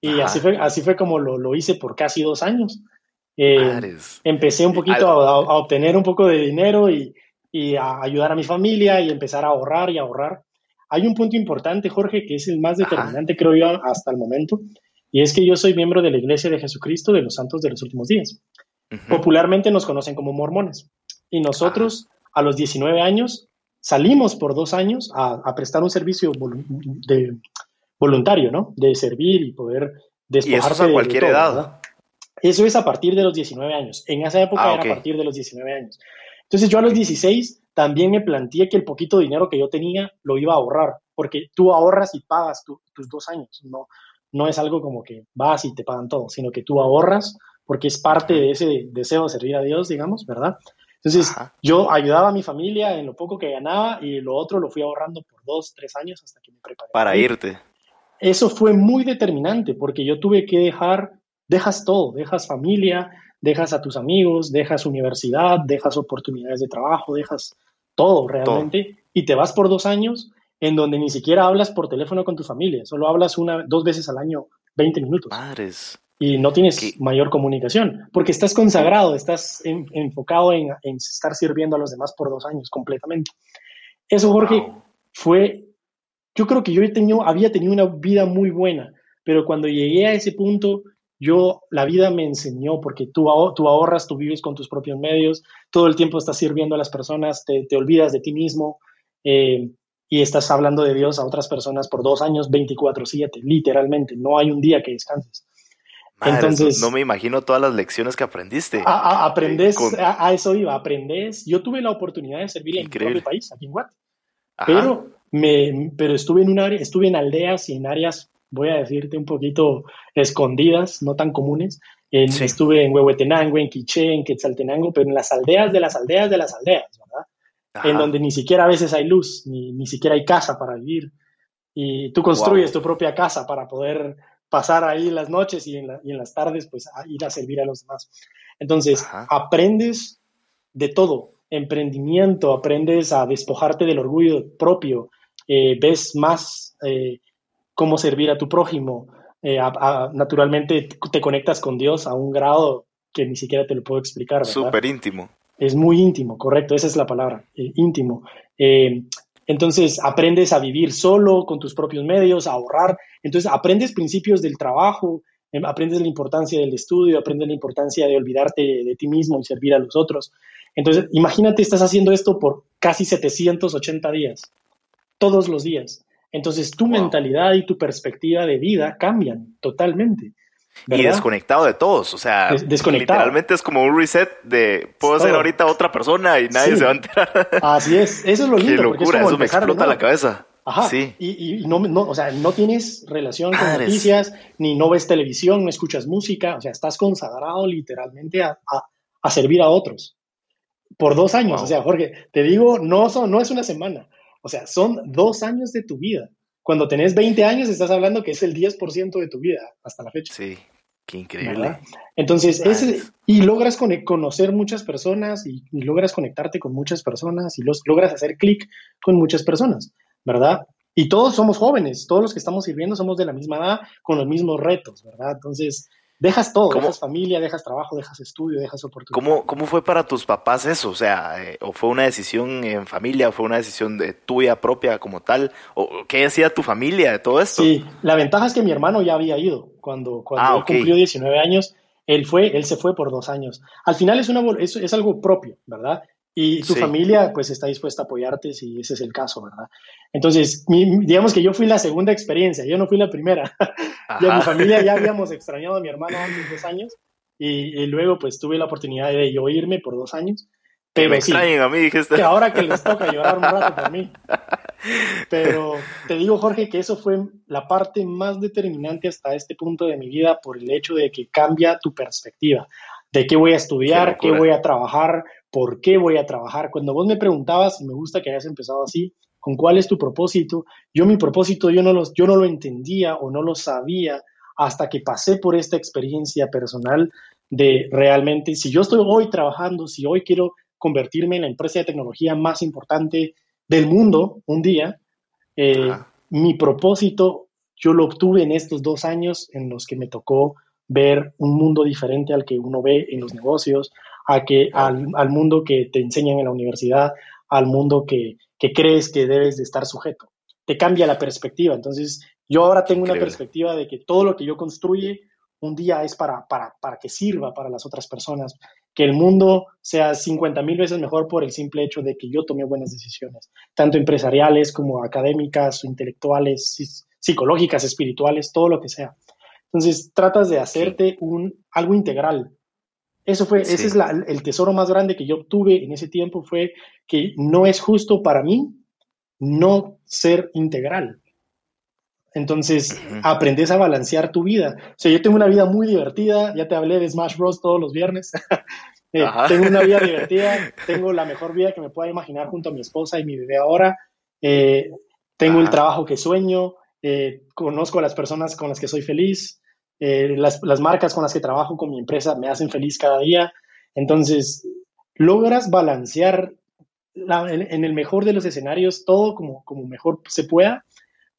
Y así fue, así fue como lo, lo, hice por casi dos años. Eh, empecé un poquito a, obtener un poco de dinero y, y, a ayudar a mi familia y empezar a ahorrar y ahorrar. Hay un punto importante, Jorge, que es el más determinante, creo yo, hasta el momento, y es que yo soy miembro de la Iglesia de Jesucristo de los Santos de los Últimos Días. Popularmente nos conocen como mormones. Y nosotros, a los 19 años, salimos por dos años a, prestar un servicio de, voluntario, ¿no? De servir y poder despojarse ¿Y eso a cualquier edad? Eso es a partir de los 19 años. En esa época ah, era a partir de los 19 años. Entonces yo a los 16 también me planteé que el poquito dinero que yo tenía lo iba a ahorrar, porque tú ahorras y pagas tus dos años, no, no es algo como que vas y te pagan todo, sino que tú ahorras porque es parte de ese deseo de servir a Dios, digamos, ¿verdad? Entonces, yo ayudaba a mi familia en lo poco que ganaba y lo otro lo fui ahorrando por dos, tres años hasta que me preparé. Para irte. Eso fue muy determinante porque yo tuve que dejar, dejas todo, dejas familia, dejas a tus amigos, dejas universidad, dejas oportunidades de trabajo, dejas todo realmente y te vas por dos años en donde ni siquiera hablas por teléfono con tu familia, solo hablas una, dos veces al año, 20 minutos. Madres y no tienes mayor comunicación, porque estás consagrado, estás enfocado en, estar sirviendo a los demás por dos años completamente. Eso, Jorge, fue, yo creo que yo he tenido, había tenido una vida muy buena, pero cuando llegué a ese punto, yo, la vida me enseñó, porque tú, tú ahorras, tú vives con tus propios medios, todo el tiempo estás sirviendo a las personas, te, te olvidas de ti mismo. Eh, y estás hablando de Dios a otras personas por dos años, 24/7, literalmente, no hay un día que descanses. Entonces, no me imagino todas las lecciones que aprendiste. A, aprendes, a, eso iba, aprendes. Yo tuve la oportunidad de servir en mi propio país, aquí en Guate. Pero, me, pero estuve en un área, estuve en aldeas y en áreas, voy a decirte, un poquito escondidas, no tan comunes. Estuve en Huehuetenango, en Quiché, en Quetzaltenango, pero en las aldeas de las aldeas de las aldeas, ¿verdad? En donde ni siquiera a veces hay luz, ni, ni siquiera hay casa para vivir. Y tú construyes tu propia casa para poder pasar ahí las noches y en, las tardes, pues a ir a servir a los demás. Entonces, aprendes de todo, emprendimiento, aprendes a despojarte del orgullo propio, eh, ves más eh, cómo servir a tu prójimo, eh, naturalmente te conectas con Dios a un grado que ni siquiera te lo puedo explicar. Súper íntimo. Es muy íntimo, correcto, esa es la palabra, íntimo. Entonces aprendes a vivir solo con tus propios medios, a ahorrar. Entonces aprendes principios del trabajo, em, aprendes la importancia del estudio, aprendes la importancia de olvidarte de, ti mismo y servir a los otros. Entonces imagínate, estás haciendo esto por casi 780 días, todos los días. Entonces tu mentalidad y tu perspectiva de vida cambian totalmente. Y desconectado de todos, o sea, literalmente es como un reset de puedo ser ahorita otra persona y nadie se va a enterar. (laughs) Así es, eso es lo lindo. Qué locura, eso me explota la cabeza. Ajá, sí. y, y no, no, o sea, no tienes relación con noticias, ni no ves televisión, no escuchas música, o sea, estás consagrado literalmente a, a, servir a otros. Por dos años, o sea, Jorge, te digo, no, son, no es una semana, o sea, son dos años de tu vida. Cuando tenés 20 años, estás hablando que es el 10% de tu vida hasta la fecha. Sí, qué increíble. Entonces, ese, y logras conocer muchas personas y, logras conectarte con muchas personas y los, logras hacer clic con muchas personas, ¿verdad? Y todos somos jóvenes, todos los que estamos sirviendo somos de la misma edad, con los mismos retos, ¿verdad? Entonces, dejas todo, dejas familia, dejas trabajo, dejas estudio, dejas oportunidad. ¿Cómo, ¿Cómo fue para tus papás eso? O sea, eh, ¿o fue una decisión en familia, o fue una decisión de tuya propia como tal? ¿O qué decía tu familia de todo esto? Sí, la ventaja es que mi hermano ya había ido cuando, cuando ah, cumplió 19 años. Él fue, él se fue por dos años. Al final es, una, es, es algo propio, ¿verdad? Y tu familia, pues, está dispuesta a apoyarte si ese es el caso, ¿verdad? Entonces, digamos que yo fui la segunda experiencia, yo no fui la primera. (laughs) ya mi familia ya habíamos extrañado a mi hermano antes dos años y, luego, pues, tuve la oportunidad de yo irme por dos años. Pero me extrañen a mí, dijiste. Que ahora que les toca llorar un rato por mí. (laughs) Pero te digo, Jorge, que eso fue la parte más determinante hasta este punto de mi vida por el hecho de que cambia tu perspectiva de qué voy a estudiar, qué, voy a trabajar, por qué voy a trabajar. Cuando vos me preguntabas, me gusta que hayas empezado así, con cuál es tu propósito, yo mi propósito yo no, los, yo no lo entendía o no lo sabía hasta que pasé por esta experiencia personal de realmente, si yo estoy hoy trabajando, si hoy quiero convertirme en la empresa de tecnología más importante del mundo un día, eh, mi propósito yo lo obtuve en estos dos años en los que me tocó ver un mundo diferente al que uno ve en los negocios, a que, al, al mundo que te enseñan en la universidad, al mundo que, que, crees que debes de estar sujeto. Te cambia la perspectiva. Entonces, yo ahora tengo una perspectiva de que todo lo que yo construye un día es para, para, para que sirva para las otras personas, que el mundo sea 50 mil veces mejor por el simple hecho de que yo tomé buenas decisiones, tanto empresariales como académicas, intelectuales, psicológicas, espirituales, todo lo que sea. Entonces tratas de hacerte un, algo integral. Eso fue, ese es el tesoro más grande que yo obtuve en ese tiempo, fue que no es justo para mí no ser integral. Entonces, aprendes a balancear tu vida. O sea, yo tengo una vida muy divertida, ya te hablé de Smash Bros. todos los viernes. (laughs) Eh, tengo una vida (laughs) divertida, tengo la mejor vida que me pueda imaginar junto a mi esposa y mi bebé ahora. Eh, tengo el trabajo que sueño, eh, conozco a las personas con las que soy feliz, las, las, marcas con las que trabajo con mi empresa me hacen feliz cada día. Entonces, logras balancear en, el mejor de los escenarios todo como, como mejor se pueda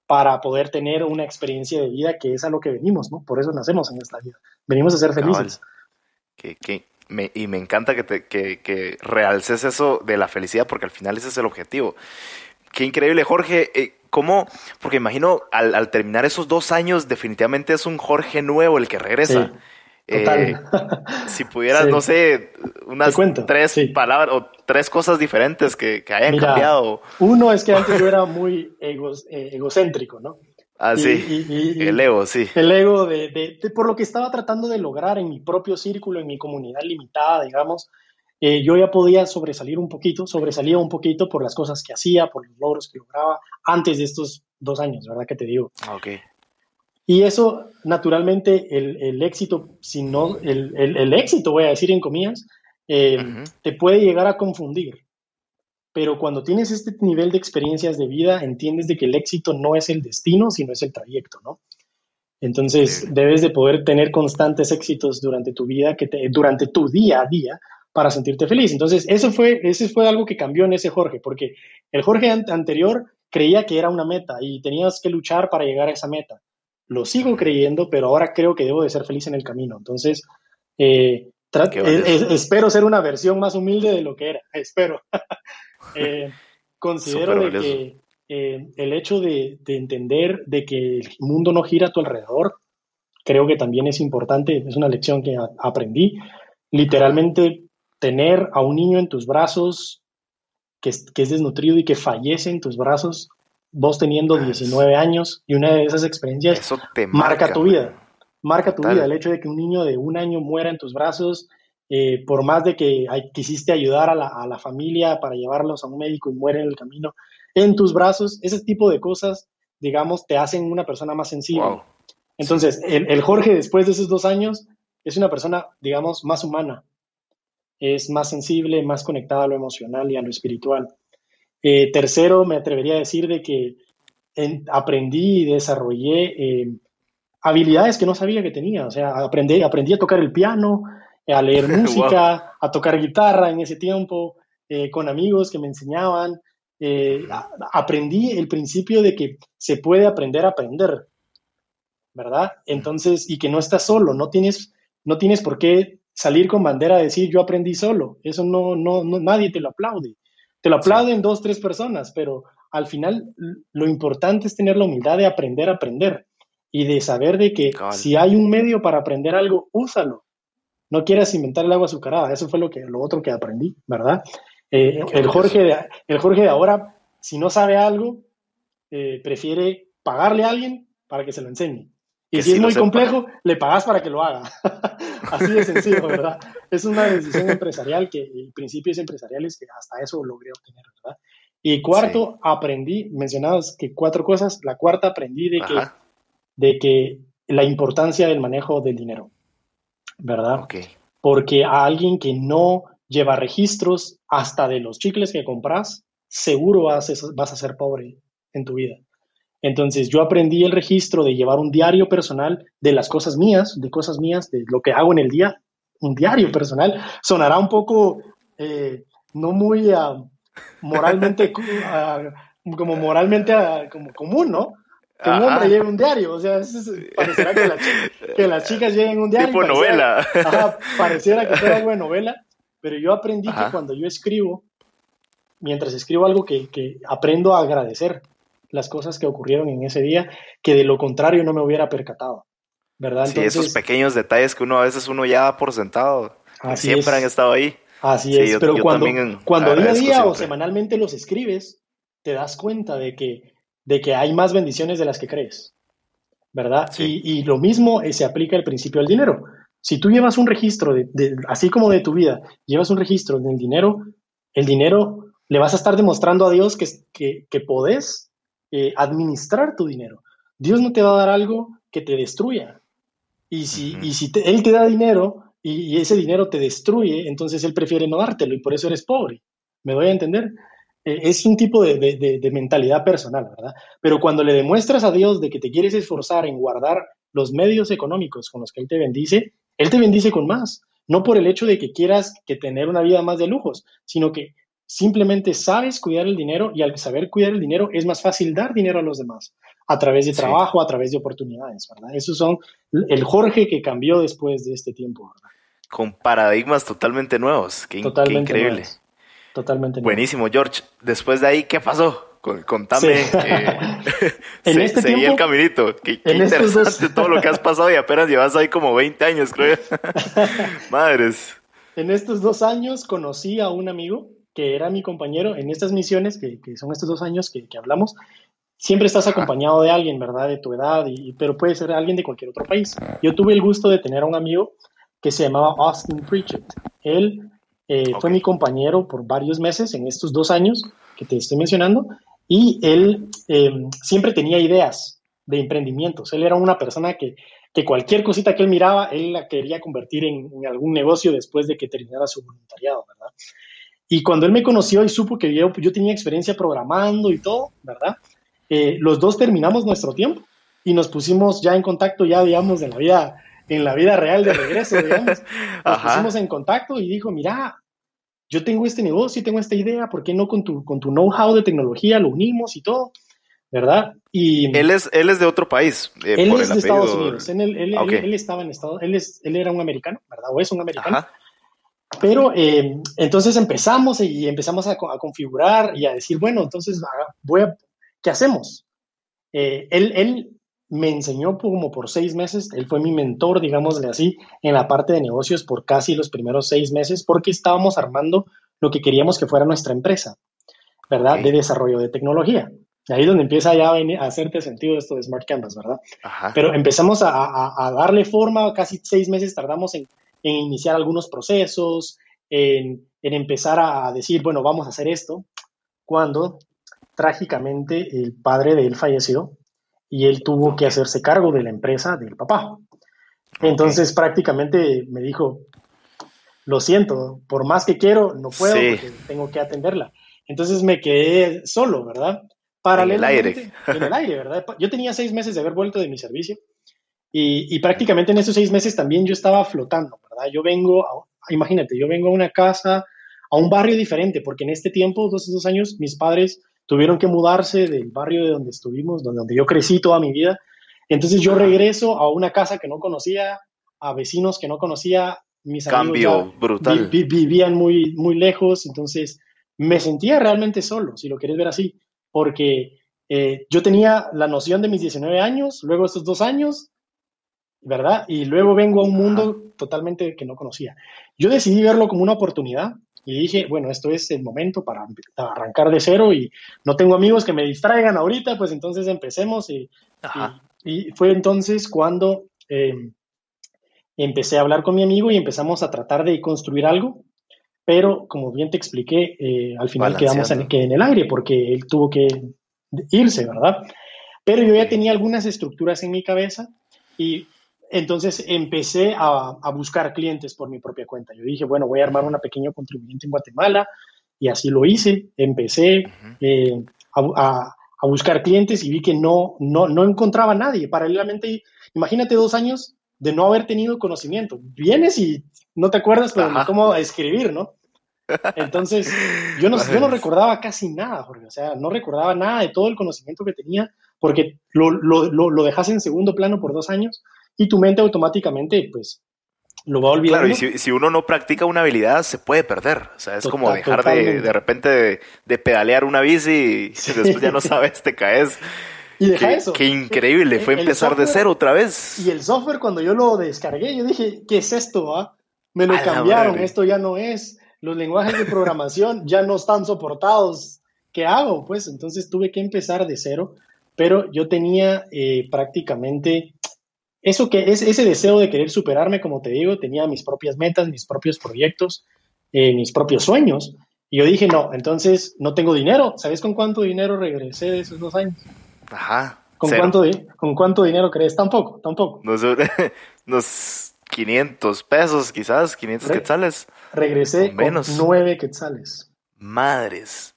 para poder tener una experiencia de vida que es a lo que venimos, ¿no? Por eso nacemos en esta vida. Venimos a ser felices. y me encanta que, te, que, realces eso de la felicidad, porque al final ese es el objetivo. Qué increíble, Jorge. Eh, ¿Cómo? Porque imagino al, terminar esos dos años, definitivamente es un Jorge nuevo el que regresa. Eh, si pudieras, no sé, unas tres palabras o tres cosas diferentes que, hayan cambiado. Uno es que antes yo era muy eh, egocéntrico, ¿no? Ah, sí. el ego, sí. El ego de, por lo que estaba tratando de lograr en mi propio círculo, en mi comunidad limitada, digamos. Eh, yo ya podía sobresalir un poquito, sobresalía un poquito por las cosas que hacía, por los logros que lograba antes de estos dos años, ¿verdad? Que te digo. Ah, ok. Y eso, naturalmente, el, éxito, si no, el, éxito, voy a decir en comillas, eh, te puede llegar a confundir. Pero cuando tienes este nivel de experiencias de vida, entiendes de que el éxito no es el destino, sino es el trayecto, ¿no? Entonces, debes de poder tener constantes éxitos durante tu vida, que durante tu día a día, para sentirte feliz. Entonces, eso fue, ese fue algo que cambió en ese Jorge, porque el Jorge anterior creía que era una meta y tenías que luchar para llegar a esa meta lo sigo creyendo, pero ahora creo que debo de ser feliz en el camino. Entonces, eh, espero ser una versión más humilde de lo que era, (laughs) espero. (laughs) Eh, considero que eh, el hecho de, entender de que el mundo no gira a tu alrededor, creo que también es importante, es una lección que aprendí. Literalmente, tener a un niño en tus brazos que, que es desnutrido y que fallece en tus brazos, vos teniendo 19 años y una de esas experiencias marca, tu vida. Marca tu vida. El hecho de que un niño de un año muera en tus brazos, eh, por más de que quisiste ayudar a la, familia para llevarlos a un médico y muere en el camino, en tus brazos, ese tipo de cosas, digamos, te hacen una persona más sensible. Entonces, el, el Jorge, después de esos dos años, es una persona, digamos, más humana. Es más sensible, más conectada a lo emocional y a lo espiritual. Eh, tercero, me atrevería a decir de que aprendí y desarrollé eh, habilidades que no sabía que tenía. O sea, aprendí, aprendí a tocar el piano, a leer (laughs) música, a tocar guitarra en ese tiempo, eh, con amigos que me enseñaban. aprendí el principio de que se puede aprender a aprender, ¿verdad? Entonces, y que no estás solo, no tienes, no tienes por qué salir con bandera a decir yo aprendí solo. Eso no, no, no nadie te lo aplaude. Te lo aplauden dos, tres personas, pero al final lo importante es tener la humildad de aprender a aprender y de saber de que si hay un medio para aprender algo, úsalo. No quieras inventar el agua azucarada. Eso fue lo, que, lo otro que aprendí, ¿verdad? Eh, el, Jorge de, el Jorge de ahora, si no sabe algo, eh, prefiere pagarle a alguien para que se lo enseñe. Y si, es muy complejo, le pagas para que lo haga. (laughs) Así de sencillo, ¿verdad? Es una decisión empresarial que, y principios empresariales que hasta eso logré obtener, ¿verdad? Y cuarto, aprendí, mencionabas que cuatro cosas. La cuarta aprendí de que, de que la importancia del manejo del dinero, ¿verdad? Okay. Porque a alguien que no lleva registros hasta de los chicles que compras, seguro vas vas a ser pobre en tu vida. Entonces yo aprendí el registro de llevar un diario personal de las cosas mías, de cosas mías, de lo que hago en el día, un diario personal. Sonará un poco eh, no muy ah, moralmente, ah, como moralmente ah, como común, ¿no? Que un hombre lleve un diario, o sea, parecerá que, las (laughs) chicas lleven un diario. Tipo novela. Ajá, pareciera que fuera algo de (laughs) novela, pero yo aprendí que cuando yo escribo, mientras escribo algo que, que aprendo a agradecer, las cosas que ocurrieron en ese día, que de lo contrario no me hubiera percatado, ¿verdad? sí, esos pequeños detalles que uno a veces uno ya da por sentado, siempre han estado ahí. Así es, pero cuando, cuando día a día o semanalmente los escribes, te das cuenta de que, de que hay más bendiciones de las que crees, ¿verdad? Y, y, lo mismo eh, se aplica el principio del dinero. Si tú llevas un registro, de, así como de tu vida, llevas un registro del dinero, el dinero le vas a estar demostrando a Dios que, que, que podés eh, administrar tu dinero. Dios no te va a dar algo que te destruya. Y si, y si Él te da dinero y, ese dinero te destruye, entonces Él prefiere no dártelo y por eso eres pobre. ¿Me voy a entender? Eh, es un tipo de, de, mentalidad personal, ¿verdad? Pero cuando le demuestras a Dios de que te quieres esforzar en guardar los medios económicos con los que Él te bendice, Él te bendice con más. No por el hecho de que quieras que tener una vida más de lujos, sino que simplemente sabes cuidar el dinero y al saber cuidar el dinero es más fácil dar dinero a los demás a través de trabajo, a través de oportunidades, ¿verdad? Esos son el Jorge que cambió después de este tiempo, ¿verdad? Con paradigmas totalmente nuevos, qué, increíble. Totalmente Buenísimo, George. Después de ahí, ¿qué pasó? Contame. Eh, (laughs) en este seguí tiempo, el caminito. Qué, interesante todo lo que has pasado y apenas llevas ahí como 20 años, creo. (laughs) (laughs) Madres. En estos dos años conocí a un amigo que era mi compañero en estas misiones, que, son estos dos años que, hablamos, siempre estás acompañado de alguien, ¿verdad? De tu edad, y, pero puede ser alguien de cualquier otro país. Yo tuve el gusto de tener a un amigo que se llamaba Austin Pritchett. Él eh, fue mi compañero por varios meses en estos dos años que te estoy mencionando, y él eh, siempre tenía ideas de emprendimientos. Él era una persona que, que, cualquier cosita que él miraba, él la quería convertir en, en algún negocio después de que terminara su voluntariado, ¿verdad? Y cuando él me conoció y supo que yo, yo tenía experiencia programando y todo, ¿verdad? Eh, los dos terminamos nuestro tiempo y nos pusimos ya en contacto, ya digamos, en la vida, en la vida real de regreso, digamos. (laughs) Nos pusimos en contacto y dijo, mira, yo tengo este negocio y tengo esta idea, ¿por qué no con tu, con tu know-how de tecnología lo unimos y todo? ¿Verdad? Y él es, él es de otro país. Eh, él es de Estados Unidos. Él, él, él, estaba en Estados él, es, él era un americano, ¿verdad? O es un americano. Pero eh, entonces empezamos y empezamos a, configurar y a decir, bueno, entonces voy a, ¿qué hacemos? Eh, él, él, me enseñó como por seis meses, él fue mi mentor, digámosle así, en la parte de negocios por casi los primeros seis meses, porque estábamos armando lo que queríamos que fuera nuestra empresa, ¿verdad? De desarrollo de tecnología. Ahí es donde empieza ya a, hacerte sentido esto de Smart Canvas, ¿verdad? Pero empezamos a, a, darle forma, casi seis meses tardamos en en iniciar algunos procesos, en, empezar a decir, bueno, vamos a hacer esto, cuando trágicamente el padre de él falleció y él tuvo que hacerse cargo de la empresa del papá. Entonces prácticamente me dijo, lo siento, por más que quiero, no puedo porque tengo que atenderla. Entonces me quedé solo, ¿verdad? Paralelamente, en el aire. En el aire, ¿verdad? (laughs) Yo tenía seis meses de haber vuelto de mi servicio y, y prácticamente en esos seis meses también yo estaba flotando. Yo vengo, imagínate, yo vengo a una casa, a un barrio diferente, porque en este tiempo, dos, dos años, mis padres tuvieron que mudarse del barrio de donde estuvimos, donde yo crecí toda mi vida. Entonces yo regreso a una casa que no conocía, a vecinos que no conocía, mis Cambio brutal. vivían muy, muy lejos, entonces me sentía realmente solo, si lo quieres ver así, porque eh, yo tenía la noción de mis 19 años, luego estos dos años, ¿verdad? Y luego vengo a un mundo totalmente que no conocía. Yo decidí verlo como una oportunidad y dije, bueno, esto es el momento para arrancar de cero y no tengo amigos que me distraigan ahorita, pues entonces empecemos. Y, y, fue entonces cuando em, empecé a hablar con mi amigo y empezamos a tratar de construir algo, pero como bien te expliqué, eh, al final quedamos en, en el aire porque él tuvo que irse, ¿verdad? Pero yo ya tenía algunas estructuras en mi cabeza y entonces empecé a, buscar clientes por mi propia cuenta. Yo dije, bueno, voy a armar una pequeña contribuyente en Guatemala y así lo hice. Empecé eh, a, buscar clientes y vi que no, no, no encontraba a nadie. Paralelamente, imagínate dos años de no haber tenido conocimiento. Vienes y no te acuerdas cómo escribir, ¿no? Entonces, yo no, (laughs) yo no recordaba casi nada, Jorge. O sea, no recordaba nada de todo el conocimiento que tenía porque lo, lo, lo, lo dejas en segundo plano por dos años y tu mente automáticamente, pues, lo va a olvidar. Claro, y si, uno no practica una habilidad, se puede perder. O sea, es como dejar de, de repente de, pedalear una bici y (laughs) después ya no sabes, te caes. Y deja eso. Qué increíble, fue empezar de cero otra vez. Y el software, cuando yo lo descargué, yo dije, ¿qué es esto? Ah? Me lo cambiaron, esto ya no es. Los lenguajes de programación ya no están soportados. ¿Qué hago? Pues entonces tuve que empezar de cero, pero yo tenía eh, prácticamente eso que es ese deseo de querer superarme, como te digo, tenía mis propias metas, mis propios proyectos, eh, mis propios sueños. Y yo dije, no, entonces no tengo dinero. ¿Sabes con cuánto dinero regresé de esos dos años? Ajá. ¿Con, cero. cuánto, ¿con cuánto dinero crees? Tampoco, tampoco. No sé, unos (laughs) 500 pesos, quizás, 500 Re- quetzales. Regresé O menos. con nueve quetzales. Madres.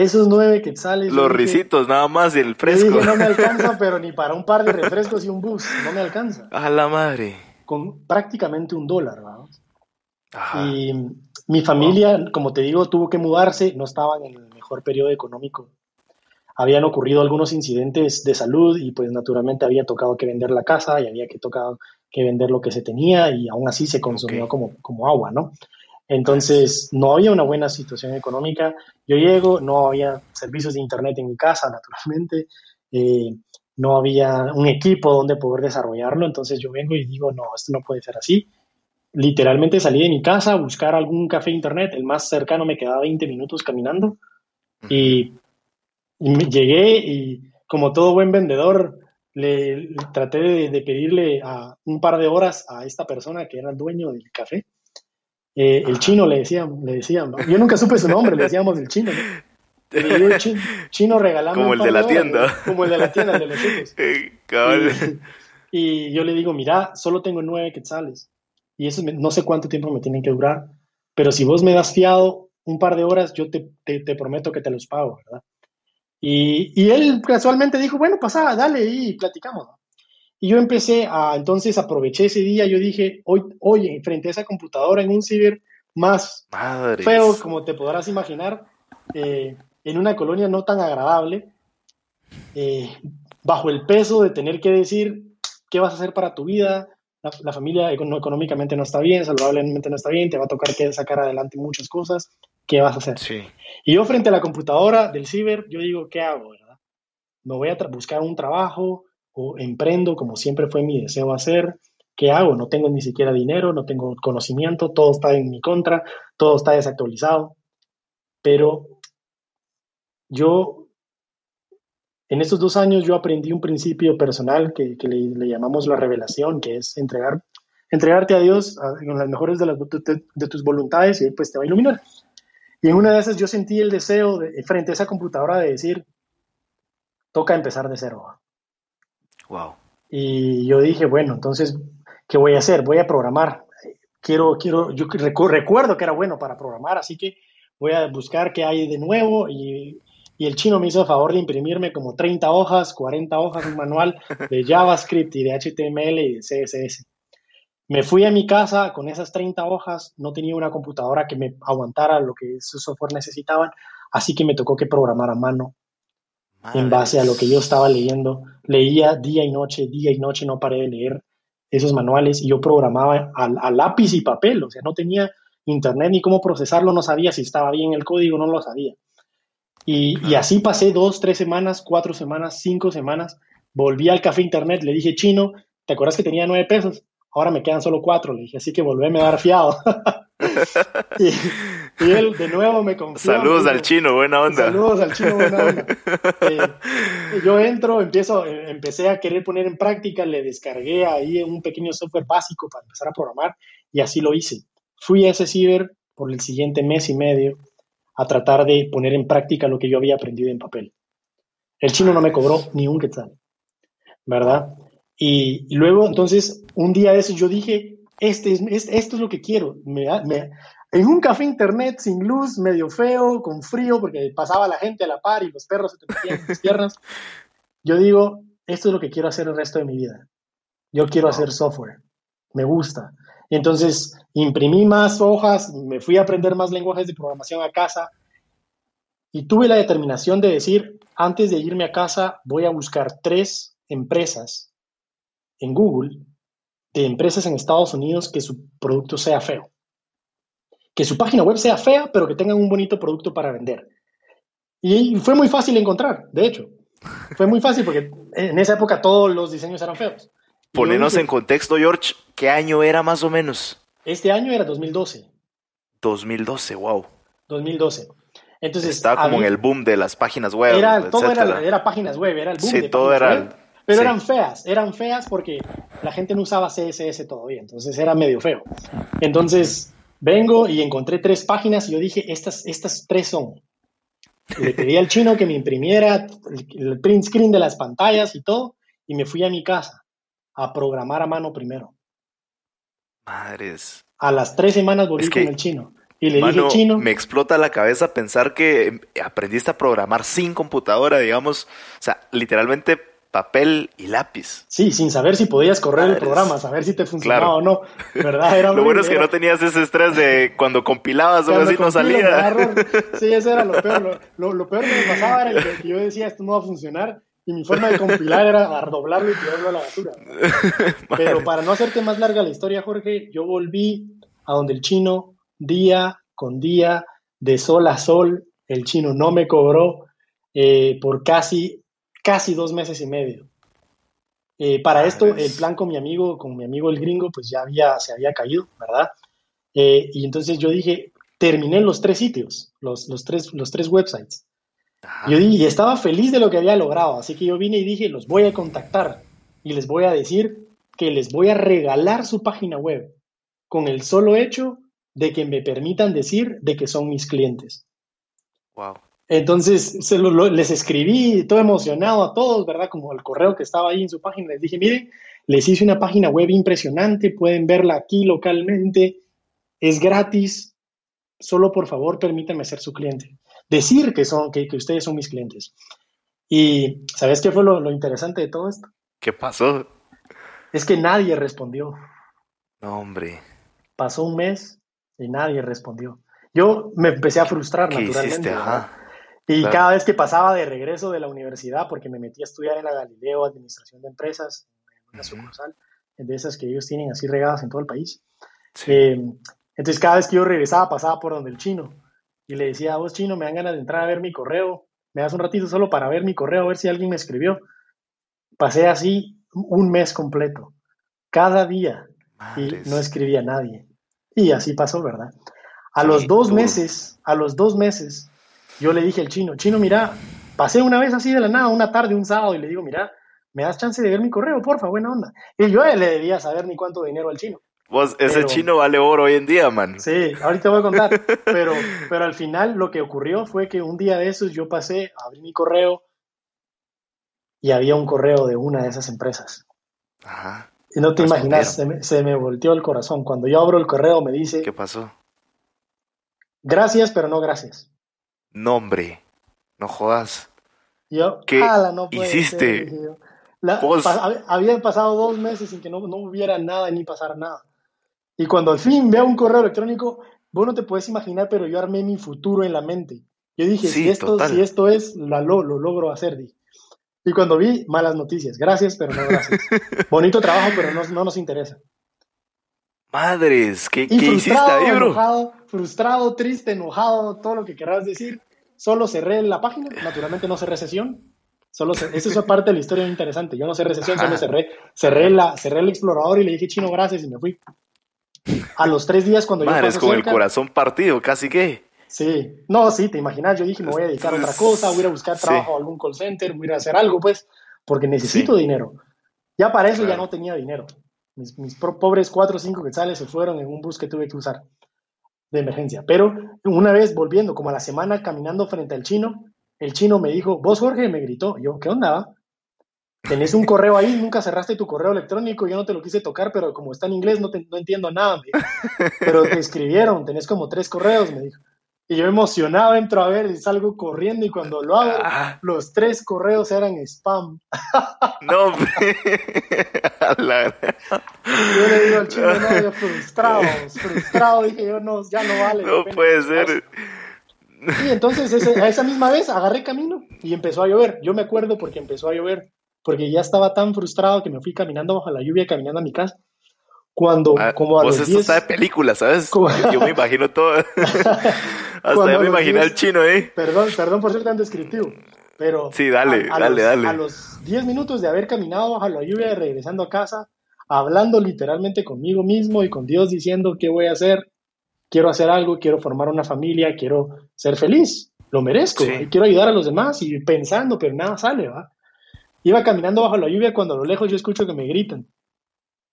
Esos nueve quetzales. Los dije- risitos, nada más, y el fresco. dije, no me alcanza, (laughs) pero ni para un par de refrescos y un bus. No me alcanza. A la madre. Con prácticamente un dólar, vamos. Ajá. Y mi familia, como te digo, tuvo que mudarse, no estaban en el mejor periodo económico. Habían ocurrido algunos incidentes de salud y pues naturalmente había tocado que vender la casa y había que tocado que vender lo que se tenía y aún así se consumió como, como agua, ¿no? Entonces no había una buena situación económica. Yo llego, no había servicios de internet en mi casa, naturalmente. eh, no había un equipo donde poder desarrollarlo. Entonces yo vengo y digo, no, esto no puede ser así literalmente salí de mi casa a buscar algún café internet, el más cercano me quedaba 20 minutos caminando y, y me- llegué y como todo buen vendedor le, le traté de, de pedirle a un par de horas a esta persona que era el dueño del café. Eh, el chino le decían, le decían, yo nunca supe su nombre, le decíamos el chino. ¿no? Le digo, "Chi- chino, regalame Como el de la horas", tienda. Como el de la tienda, el de los chicos. (laughs) Eh. Y, y yo le digo, mira, solo tengo nueve quetzales. Y eso me- no sé cuánto tiempo me tienen que durar. Pero si vos me das fiado un par de horas, yo te, te- te prometo que te los pago, ¿verdad? Y, y él casualmente dijo, bueno, pasa, dale y platicamos. Y yo empecé a, entonces aproveché ese día, yo dije, hoy, oye, frente a esa computadora en un ciber más Madres. feo, como te podrás imaginar, eh, en una colonia no tan agradable, eh, bajo el peso de tener que decir qué vas a hacer para tu vida, la, la familia económicamente no está bien, saludablemente no está bien, te va a tocar que sacar adelante muchas cosas, ¿qué vas a hacer? Sí. Y yo frente a la computadora del ciber, yo digo, ¿qué hago? ¿verdad? ¿Me voy a buscar un trabajo emprendo como siempre fue mi deseo hacer? ¿Qué hago? No tengo ni siquiera dinero, no tengo conocimiento, todo está en mi contra, todo está desactualizado. Pero yo, en estos dos años, yo aprendí un principio personal que, le, llamamos la revelación, que es entregar, entregarte a Dios en las mejores de, las, de, tus voluntades y pues te va a iluminar. Y en una de esas yo sentí el deseo de, frente a esa computadora de decir, toca empezar de cero. Wow. Y yo dije, bueno, entonces, ¿qué voy a hacer? Voy a programar. Quiero, quiero, yo recu- recuerdo que era bueno para programar, así que voy a buscar qué hay de nuevo y, y el chino me hizo el favor de imprimirme como 30 hojas, 40 hojas, un manual (laughs) de JavaScript y de HTML y de CSS. Me fui a mi casa con esas 30 hojas, no tenía una computadora que me aguantara lo que esos software necesitaban, así que me tocó que programar a mano en base a lo que yo estaba leyendo. Leía día y noche, día y noche, no paré de leer esos manuales y yo programaba a, a lápiz y papel, o sea, no tenía internet ni cómo procesarlo, no sabía si estaba bien el código, no lo sabía. Y, y así pasé dos, tres semanas, cuatro semanas, cinco semanas, volví al café internet, le dije, chino, ¿te acuerdas que tenía nueve pesos? Ahora me quedan solo cuatro, le dije, así que volvéme a dar fiado. (laughs) (laughs) y, y él de nuevo me confió. Saludos al chino, buena onda. Saludos al chino buena onda. (laughs) Eh, yo entro, empiezo, eh, empecé a querer poner en práctica, le descargué ahí un pequeño software básico para empezar a programar y así lo hice. Fui a ese ciber por el siguiente mes y medio a tratar de poner en práctica lo que yo había aprendido en papel. El chino no me cobró ni un quetzal, ¿verdad? Y, y luego, entonces, un día de eso yo dije, este es, es- esto es lo que quiero. Me, me- en un café internet sin luz, medio feo, con frío, porque pasaba la gente a la par y los perros se te metían en piernas. Yo digo, esto es lo que quiero hacer el resto de mi vida. Yo quiero hacer software. Me gusta. Y entonces imprimí más hojas, me fui a aprender más lenguajes de programación a casa y tuve la determinación de decir, antes de irme a casa, voy a buscar tres empresas en Google, de empresas en Estados Unidos que su producto sea feo. Que su página web sea fea, pero que tengan un bonito producto para vender. Y fue muy fácil encontrar, de hecho. Fue muy fácil porque en esa época todos los diseños eran feos. Dije, en contexto, George. ¿Qué año era más o menos? Este año era 2012. 2012, wow. 2012. Entonces, Estaba como en el boom de las páginas web, era, todo era, era páginas web, era el boom Sí, de todo era web. Pero Sí. eran feas, eran feas porque la gente no usaba CSS todavía, entonces era medio feo. Entonces vengo y encontré tres páginas y yo dije, estas, estas tres son. Le pedí al chino que me imprimiera el, el print screen de las pantallas y todo, y me fui a mi casa a programar a mano primero. Madres. A las tres semanas volví Es que, con el chino. Y le Mano, dije, chino, me explota la cabeza pensar que em, aprendiste a programar sin computadora, digamos, o sea, literalmente papel y lápiz. sí, sin saber si podías correr el programa, saber si te funcionaba Claro. o no. ¿Verdad? Era (laughs) Lo bueno es que era- no tenías ese estrés de cuando compilabas o así no salía. (laughs) Sí, eso era lo peor. Lo, lo- lo peor que me pasaba era el que, que yo decía, esto no va a funcionar. Y mi forma de compilar era doblarlo y tirarlo a la basura. (laughs) Pero para no hacerte más larga la historia, Jorge, yo volví a donde el chino, día con día, de sol a sol, el chino no me cobró eh, por casi, casi dos meses y medio. Eh, para esto, Madres. el plan con mi amigo, con mi amigo el gringo, pues ya había, se había caído, ¿verdad? Eh, y entonces yo dije, terminé los tres sitios, los, los, tres, los tres websites. Ajá. Yo di- y estaba feliz de lo que había logrado, así que yo vine y dije, los voy a contactar y les voy a decir que les voy a regalar su página web con el solo hecho de que me permitan decir de que son mis clientes. Wow. Entonces se lo- lo- les escribí todo emocionado a todos, ¿verdad? Como el correo que estaba ahí en su página. Les dije, miren, les hice una página web impresionante, pueden verla aquí localmente, es gratis, solo por favor permítanme ser su cliente. Decir que, son, que, que ustedes son mis clientes. Y ¿sabes qué fue lo, lo interesante de todo esto? ¿Qué pasó? Es que nadie respondió. No, hombre. Pasó un mes y nadie respondió. Yo me empecé a frustrar ¿Qué naturalmente. hiciste? ¿verdad? Ajá. Y Claro. cada vez que pasaba de regreso de la universidad, porque me metí a estudiar en la Galileo Administración de Empresas, en una sucursal, de esas que ellos tienen así regadas en todo el país. Sí. Eh, entonces cada vez que yo regresaba pasaba por donde el chino y le decía, vos chino, me dan ganas de entrar a ver mi correo, me das un ratito solo para ver mi correo, a ver si alguien me escribió. Pasé así un mes completo, cada día, y no escribía a nadie. Y así pasó, ¿verdad? A Sí, los dos duro. meses, a los dos meses, yo le dije al chino, chino, mira, pasé una vez así de la nada, una tarde, un sábado, y le digo, mira, ¿me das chance de ver mi correo, porfa, buena onda? Y yo le debía saber ni cuánto dinero al chino. Vos, ese pero- chino vale oro hoy en día, man. Sí, ahorita voy a contar. (laughs) Pero, pero al final lo que ocurrió fue que un día de esos yo pasé, abrí mi correo y había un correo de una de esas empresas. Ajá. Y no te imaginas, se me, se me volteó el corazón. Cuando yo abro el correo me dice, ¿Qué pasó? gracias, pero no gracias. No, hombre. No jodas. Yo, ¿Qué "Ala, no hiciste? ser", dije yo. La- Vos- hab- habían pasado dos meses sin que no, no hubiera nada ni pasar nada. Y cuando al fin veo un correo electrónico, vos no te puedes imaginar, pero yo armé mi futuro en la mente. Yo dije, Sí, si, esto, total. si esto es, la, lo, lo logro hacer. dije. Y cuando vi, malas noticias. Gracias, pero no gracias. (laughs) Bonito trabajo, pero no, no nos interesa. Madres, ¿qué, Y qué hiciste ahí, bro? enojado, frustrado, triste, enojado, todo lo que querrás decir. Solo cerré la página, naturalmente no cerré sesión. Solo ce- esa es (laughs) parte de la historia interesante. Yo no cerré sesión, solo cerré, cerré, la, cerré el explorador y le dije chino gracias y me fui. A los tres días cuando yo Madres, paso con el cerca- corazón partido, casi que. Sí, no, sí, te imaginas, yo dije me voy a dedicar a otra cosa, voy a ir a buscar Sí. trabajo a algún call center, voy a hacer algo, pues, porque necesito dinero. Ya para eso ya Claro. no tenía dinero. Mis, mis pobres cuatro o cinco quetzales se fueron en un bus que tuve que usar de emergencia. Pero una vez volviendo, como a la semana caminando frente al chino, el chino me dijo, vos Jorge, me gritó. Yo, ¿qué onda? Tenés un correo ahí, nunca cerraste tu correo electrónico, yo no te lo quise tocar, pero como está en inglés no, te- no entiendo nada. Pero te escribieron, tenés como tres correos, me dijo. Y yo emocionado entro a ver y salgo corriendo y cuando lo abro, Ah, los tres correos eran spam. no, (laughs) la- Yo le digo al chino, no, yo (laughs) frustrado, frustrado, dije yo, no, ya no vale. No puede ser. Y entonces ese- a esa misma vez agarré camino y empezó a llover. Yo me acuerdo porque empezó a llover, porque ya estaba tan frustrado que me fui caminando bajo la lluvia, caminando a mi casa. Cuando, Ah, como a vos los esto 10, está de película, ¿sabes? Como- Yo, yo me imagino todo. (laughs) Hasta ya me imaginé al chino ahí. Perdón, perdón por ser tan descriptivo, pero... Sí, dale, dale, los, dale. A los 10 minutos de haber caminado bajo la lluvia y regresando a casa, hablando literalmente conmigo mismo y con Dios diciendo qué voy a hacer, quiero hacer algo, quiero formar una familia, quiero ser feliz, lo merezco Sí. y quiero ayudar a los demás y pensando, pero nada sale, ¿va? Iba caminando bajo la lluvia cuando a lo lejos yo escucho que me gritan.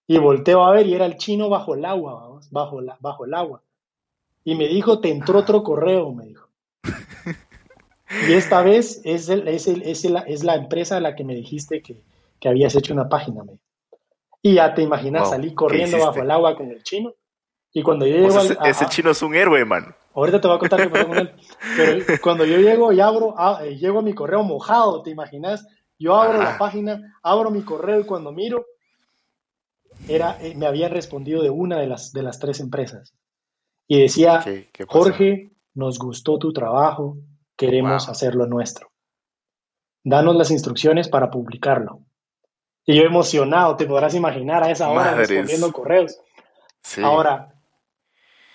Y volteo a ver y era el chino bajo el agua, bajo, la, bajo el agua. Y me dijo, te entró otro correo, me dijo. Y esta vez es, el, es, el, es, el, es, la empresa a la que me dijiste que, que habías hecho una página. Me y ya te imaginas, wow, salí corriendo bajo el agua con el chino. Y cuando yo llego... ese, al, ese chino es un héroe, man. Ahorita te voy a contar qué pasó con él. Pero cuando yo llego y abro, a, eh, llego a mi correo mojado, ¿te imaginas? Yo abro Ajá. la página, abro mi correo y cuando miro, era, eh, me habían respondido de una de las, de las tres empresas. Y decía, ¿Qué, qué Jorge, nos gustó tu trabajo, queremos wow. hacerlo nuestro. Danos las instrucciones para publicarlo. Y yo emocionado, te podrás imaginar a esa hora Madres. respondiendo correos. Sí. Ahora,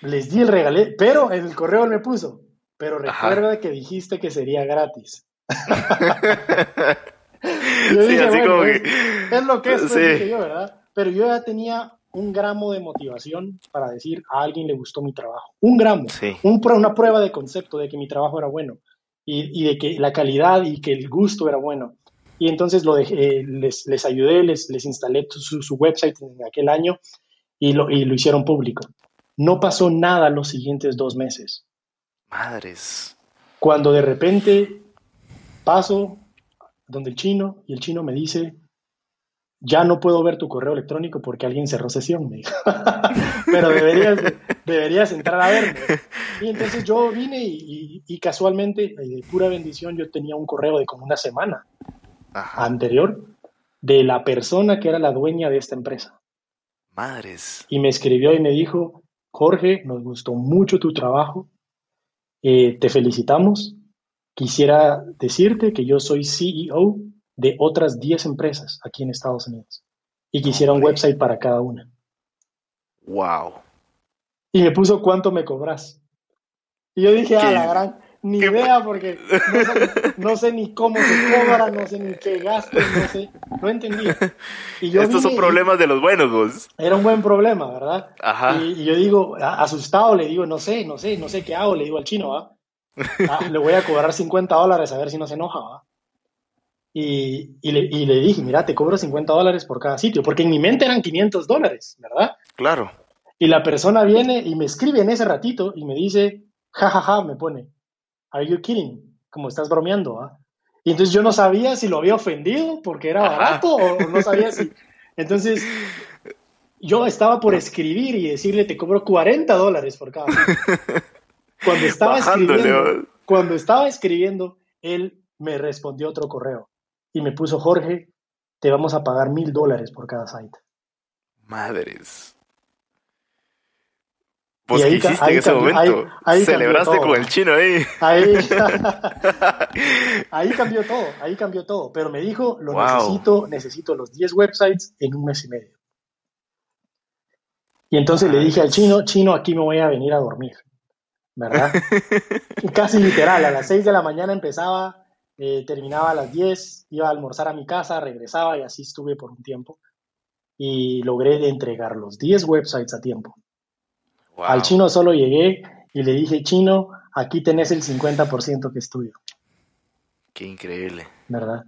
les di el regalé, pero en el correo me puso, pero recuerda Ajá. que dijiste que sería gratis. (laughs) yo sí, dije, así bueno, como es, que... es, lo que es, pues, sí. dije yo, ¿verdad? Pero yo ya tenía un gramo de motivación para decir a alguien le gustó mi trabajo. Un gramo, sí. un, una prueba de concepto de que mi trabajo era bueno y, y, de que la calidad y que el gusto era bueno. Y entonces lo dejé, eh, les, les, ayudé, les, les instalé su, su, website en aquel año y lo, y lo hicieron público. No pasó nada los siguientes dos meses. Madres. Cuando de repente paso donde el chino y el chino me dice, ya no puedo ver tu correo electrónico porque alguien cerró sesión, me dijo. (laughs) Pero deberías, deberías entrar a verme. Y entonces yo vine y, y, y casualmente, de pura bendición, yo tenía un correo de como una semana Ajá. anterior de la persona que era la dueña de esta empresa. Madres. Y me escribió y me dijo, Jorge, nos gustó mucho tu trabajo, eh, te felicitamos. Quisiera decirte que yo soy CEO de otras 10 empresas aquí en Estados Unidos y quisiera un website para cada una. Wow. Y me puso cuánto me cobras. Y yo dije, a la gran, ni idea porque no sé, no sé, ni cómo se cobra, no sé ni qué gasto, no sé, no entendí. Y yo Estos son problemas de los buenos, vos. Era un buen problema, ¿verdad? Ajá. Y, y, yo digo, asustado, le digo, no sé, no sé, no sé qué hago, le digo al chino, ¿va? (laughs) Ah, le voy a cobrar 50 dólares a ver si no se enoja, ¿va? Y, y, le, y, le, dije, mira, te cobro 50 dólares por cada sitio, porque en mi mente eran 500 dólares, ¿verdad? Claro. Y la persona viene y me escribe en ese ratito y me dice, jajaja, ja, ja, me pone, ¿Are you kidding? Como estás bromeando, ¿ah? Y entonces yo no sabía si lo había ofendido porque era barato o no sabía si. Entonces yo estaba por escribir y decirle te cobro 40 dólares por cada. Cuando estaba escribiendo, cuando estaba escribiendo, él me respondió otro correo y me puso Jorge, te vamos a pagar mil dólares por cada site. Madres. Pues, ¿qué hiciste ahí, en ese momento? Ahí, ahí ¿Celebraste con el chino ahí? Ahí, (laughs) ahí cambió todo, ahí cambió todo. Pero me dijo, lo wow. necesito, necesito los 10 websites en un mes y medio. Y entonces le dije al chino, chino, aquí me voy a venir a dormir, ¿verdad? Casi literal, a las 6 de la mañana empezaba, eh, terminaba a las 10, iba a almorzar a mi casa, regresaba y así estuve por un tiempo. Y logré entregar los 10 websites a tiempo. Wow. Al chino solo llegué y le dije, chino, aquí tenés el 50% que es tuyo. Qué increíble. ¿Verdad?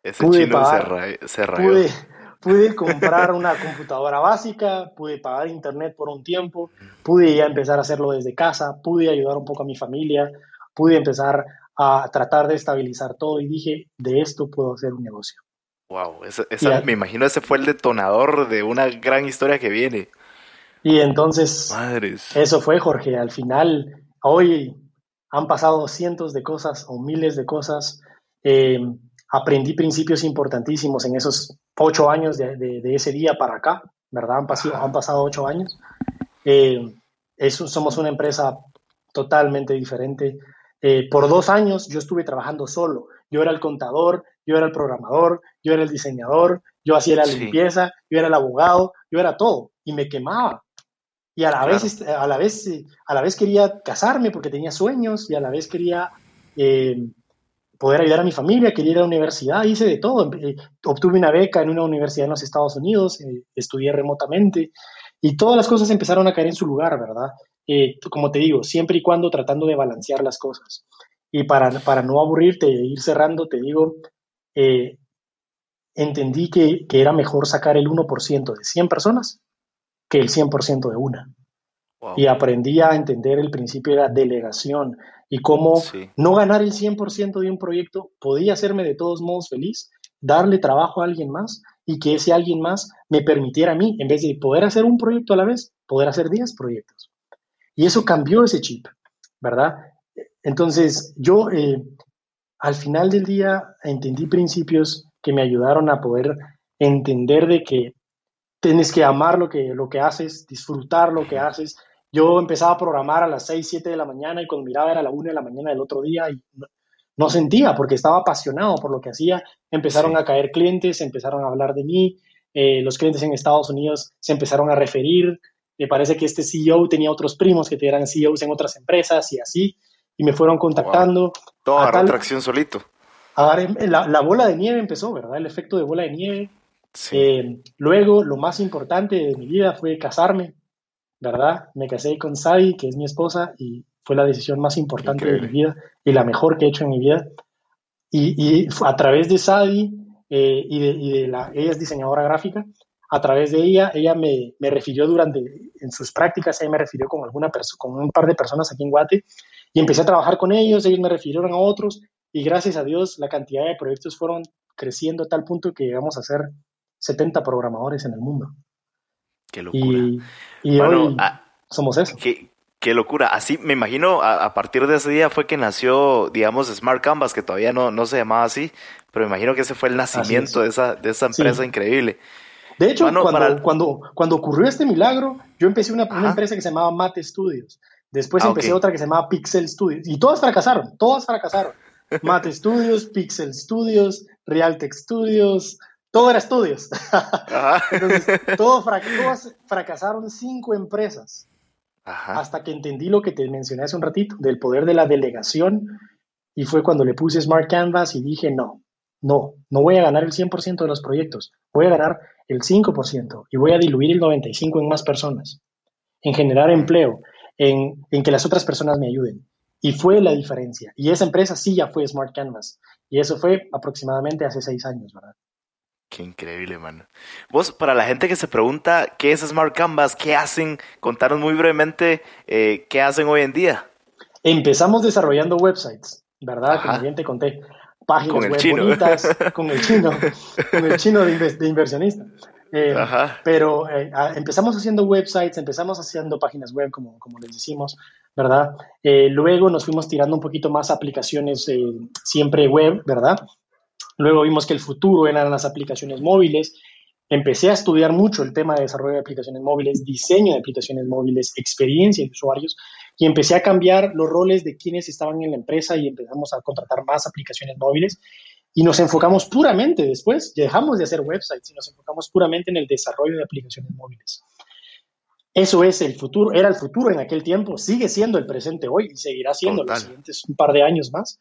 Ese pude chino pagar, se, se pude, pude, comprar una computadora básica, pude pagar internet por un tiempo, pude ya empezar a hacerlo desde casa, pude ayudar un poco a mi familia, pude empezar a tratar de estabilizar todo y dije, de esto puedo hacer un negocio. Wow, esa, esa, me imagino ese fue el detonador de una gran historia que viene. Y entonces, Madres. eso fue, Jorge. Al final, hoy han pasado cientos de cosas o miles de cosas. Eh, aprendí principios importantísimos en esos ocho años de, de, de ese día para acá, ¿verdad? Han, pasado, han pasado ocho años. Eh, somos una empresa totalmente diferente. Eh, por dos años yo estuve trabajando solo. Yo era el contador, yo era el programador, yo era el diseñador, yo hacía la Sí. limpieza, yo era el abogado, yo era todo y me quemaba. Y a la, Claro. vez, a, la vez, a la vez quería casarme porque tenía sueños y a la vez quería eh, poder ayudar a mi familia, quería ir a la universidad, hice de todo. Eh, obtuve una beca en una universidad en los Estados Unidos, eh, estudié remotamente y todas las cosas empezaron a caer en su lugar, ¿verdad? Eh, como te digo, siempre y cuando tratando de balancear las cosas. Y para, para no aburrirte e ir cerrando, te digo, eh, entendí que, que era mejor sacar el 1% de 100 personas que el 100% de una. Y aprendí a entender el principio de la delegación y cómo no ganar el 100% de un proyecto podía hacerme de todos modos feliz, darle trabajo a alguien más y que ese alguien más me permitiera a mí, en vez de poder hacer un proyecto a la vez, poder hacer 10 proyectos. Y eso cambió ese chip, ¿verdad? Entonces, yo eh, al final del día entendí principios que me ayudaron a poder entender de que tienes que amar lo que, lo que haces, disfrutar lo que haces. Yo empezaba a programar a las 6, 7 de la mañana y cuando miraba era a la 1 de la mañana del otro día y no, sentía porque estaba apasionado por lo que hacía. Empezaron a caer clientes, empezaron a hablar de mí. Eh, los clientes en Estados Unidos se empezaron a referir. Me parece que este CEO tenía otros primos que eran CEOs en otras empresas y así. Y me fueron contactando. Toda la atracción solito. la, la bola de nieve empezó, ¿verdad? El efecto de bola de nieve eh, luego, lo más importante de mi vida fue casarme, ¿verdad? Me casé con Sadi, que es mi esposa, y fue la decisión más importante de mi vida y la mejor que he hecho en mi vida. Y, a través de Sadi, eh, y, de, la, ella es diseñadora gráfica, a través de ella, ella me, me refirió durante, en sus prácticas, ella me refirió con, alguna con un par de personas aquí en Guate, y empecé a trabajar con ellos, ellos me refirieron a otros, y gracias a Dios la cantidad de proyectos fueron creciendo a tal punto que llegamos a ser 70 programadores en el mundo. Qué locura. Y, hoy ah, somos eso. Qué, locura. Así, me imagino, a, partir de ese día fue que nació, digamos, Smart Canvas, que todavía no, no se llamaba así, pero me imagino que ese fue el nacimiento de esa, de esa empresa increíble. De hecho, cuando, cuando, cuando ocurrió este milagro, yo empecé una, empresa que se llamaba Mate Studios. Después ah, empecé otra que se llamaba Pixel Studios. Y todas fracasaron, todas fracasaron. (laughs) Mate Studios, Pixel Studios, Realtek Studios, todo era estudios. (laughs) Entonces, todos fracasaron cinco empresas. Hasta que entendí lo que te mencioné hace un ratito, del poder de la delegación. Y fue cuando le puse Smart Canvas y dije, no, no, no voy a ganar el 100% de los proyectos. Voy a ganar el 5% y voy a diluir el 95% en más personas, en generar empleo, en, en que las otras personas me ayuden. Y fue la diferencia. Y esa empresa sí ya fue Smart Canvas. Y eso fue aproximadamente hace seis años, ¿verdad? Qué increíble, mano. Vos, para la gente que se pregunta qué es Smart Canvas, qué hacen, contaros muy brevemente eh, qué hacen hoy en día. Empezamos desarrollando websites, ¿verdad? Como bien te conté. Páginas web bonitas, (laughs) con el chino, con el chino de, inversionista. Eh, pero eh, empezamos haciendo websites, empezamos haciendo páginas web, como, como les decimos, ¿verdad? luego nos fuimos tirando un poquito más aplicaciones siempre web, ¿verdad? Luego vimos que el futuro eran las aplicaciones móviles. Empecé a estudiar mucho el tema de desarrollo de aplicaciones móviles, diseño de aplicaciones móviles, experiencia de usuarios y empecé a cambiar los roles de quienes estaban en la empresa y empezamos a contratar más aplicaciones móviles y nos enfocamos puramente después, dejamos de hacer websites y nos enfocamos puramente en el desarrollo de aplicaciones móviles. Eso es el futuro, era el futuro en aquel tiempo, sigue siendo el presente hoy y seguirá siendo los siguientes un par de años más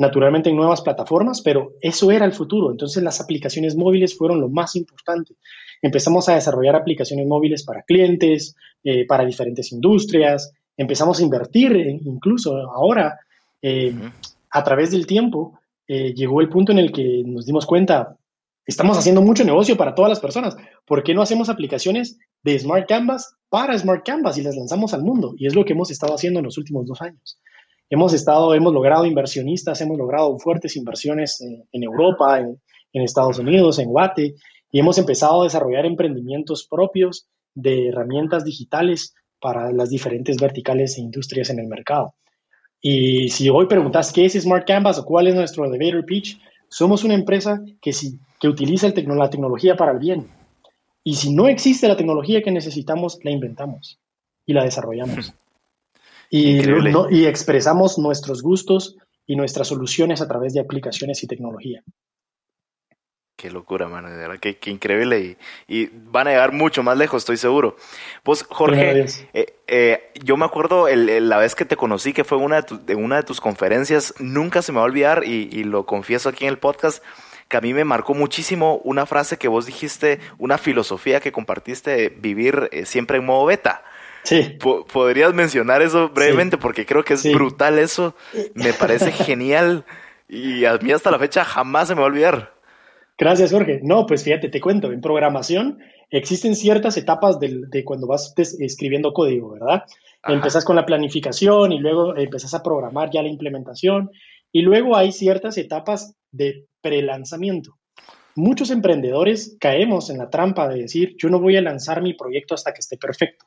naturalmente en nuevas plataformas, pero eso era el futuro. Entonces las aplicaciones móviles fueron lo más importante. Empezamos a desarrollar aplicaciones móviles para clientes, eh, para diferentes industrias, empezamos a invertir incluso ahora, eh, a través del tiempo, eh, llegó el punto en el que nos dimos cuenta, estamos haciendo mucho negocio para todas las personas, ¿por qué no hacemos aplicaciones de Smart Canvas para Smart Canvas y las lanzamos al mundo? Y es lo que hemos estado haciendo en los últimos dos años. Hemos estado, hemos logrado inversionistas, hemos logrado fuertes inversiones en, Europa, en, Estados Unidos, en Guate, y hemos empezado a desarrollar emprendimientos propios de herramientas digitales para las diferentes verticales e industrias en el mercado. Y si hoy preguntas qué es Smart Canvas o cuál es nuestro elevator pitch, somos una empresa que, si, que utiliza el la tecnología para el bien. Y si no existe la tecnología que necesitamos, la inventamos y la desarrollamos. (laughs) Y, y expresamos nuestros gustos y nuestras soluciones a través de aplicaciones y tecnología. Qué locura, mano, de verdad, qué, increíble. Y, van a llegar mucho más lejos, estoy seguro. Pues, Jorge, eh, eh, yo me acuerdo la vez que te conocí, que fue una de, una de tus conferencias, nunca se me va a olvidar, y, lo confieso aquí en el podcast, que a mí me marcó muchísimo una frase que vos dijiste, una filosofía que compartiste, vivir eh, siempre en modo beta. Sí. ¿Podrías mencionar eso brevemente? Porque creo que es brutal eso. Me parece genial. Y a mí hasta la fecha jamás se me va a olvidar. Gracias, Jorge. No, pues fíjate, te cuento, en programación existen ciertas etapas de, cuando vas escribiendo código, ¿verdad? Empezás con la planificación y luego empezás a programar ya la implementación y luego hay ciertas etapas de prelanzamiento. Muchos emprendedores caemos en la trampa de decir, yo no voy a lanzar mi proyecto hasta que esté perfecto.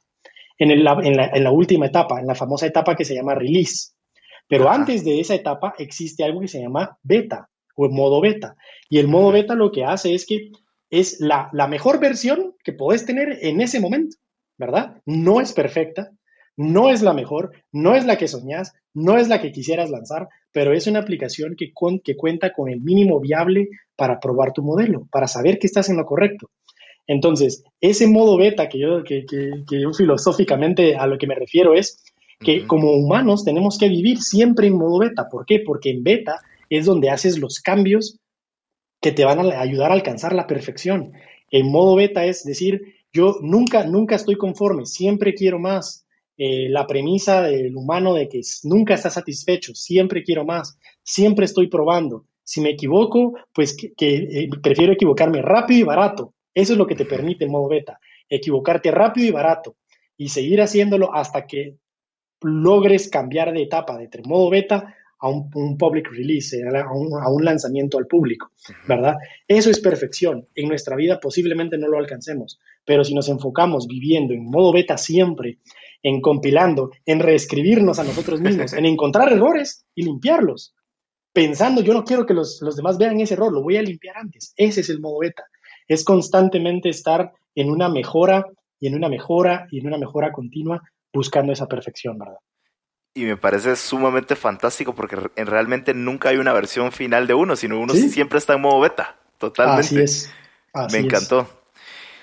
En, la, última etapa, en la famosa etapa que se llama release. Pero antes de esa etapa existe algo que se llama beta o modo beta. Y el modo beta lo que hace es que es la, la mejor versión que puedes tener en ese momento, ¿verdad? No es perfecta, no es la mejor, no es la que soñás, no es la que quisieras lanzar, pero es una aplicación que, que cuenta con el mínimo viable para probar tu modelo, para saber que estás en lo correcto. Entonces, ese modo beta que yo, que, yo filosóficamente a lo que me refiero es que como humanos tenemos que vivir siempre en modo beta. ¿Por qué? Porque en beta es donde haces los cambios que te van a ayudar a alcanzar la perfección. En modo beta es decir, yo nunca, nunca estoy conforme, siempre quiero más. Eh, la premisa del humano de que nunca está satisfecho, siempre quiero más, siempre estoy probando. Si me equivoco, pues que, eh, prefiero equivocarme rápido y barato. Eso es lo que te permite el modo beta, equivocarte rápido y barato y seguir haciéndolo hasta que logres cambiar de etapa de modo beta a un, public release, a un, lanzamiento al público, ¿verdad? Eso es perfección. En nuestra vida posiblemente no lo alcancemos, pero si nos enfocamos viviendo en modo beta siempre, en compilando, en reescribirnos a nosotros mismos, en encontrar errores y limpiarlos, pensando, yo no quiero que los, los demás vean ese error, lo voy a limpiar antes. Ese es el modo beta. Es constantemente estar en una mejora y en una mejora y en una mejora continua buscando esa perfección, ¿verdad? Y me parece sumamente fantástico porque realmente nunca hay una versión final de uno, sino uno siempre está en modo beta. Totalmente. Así es. me encantó.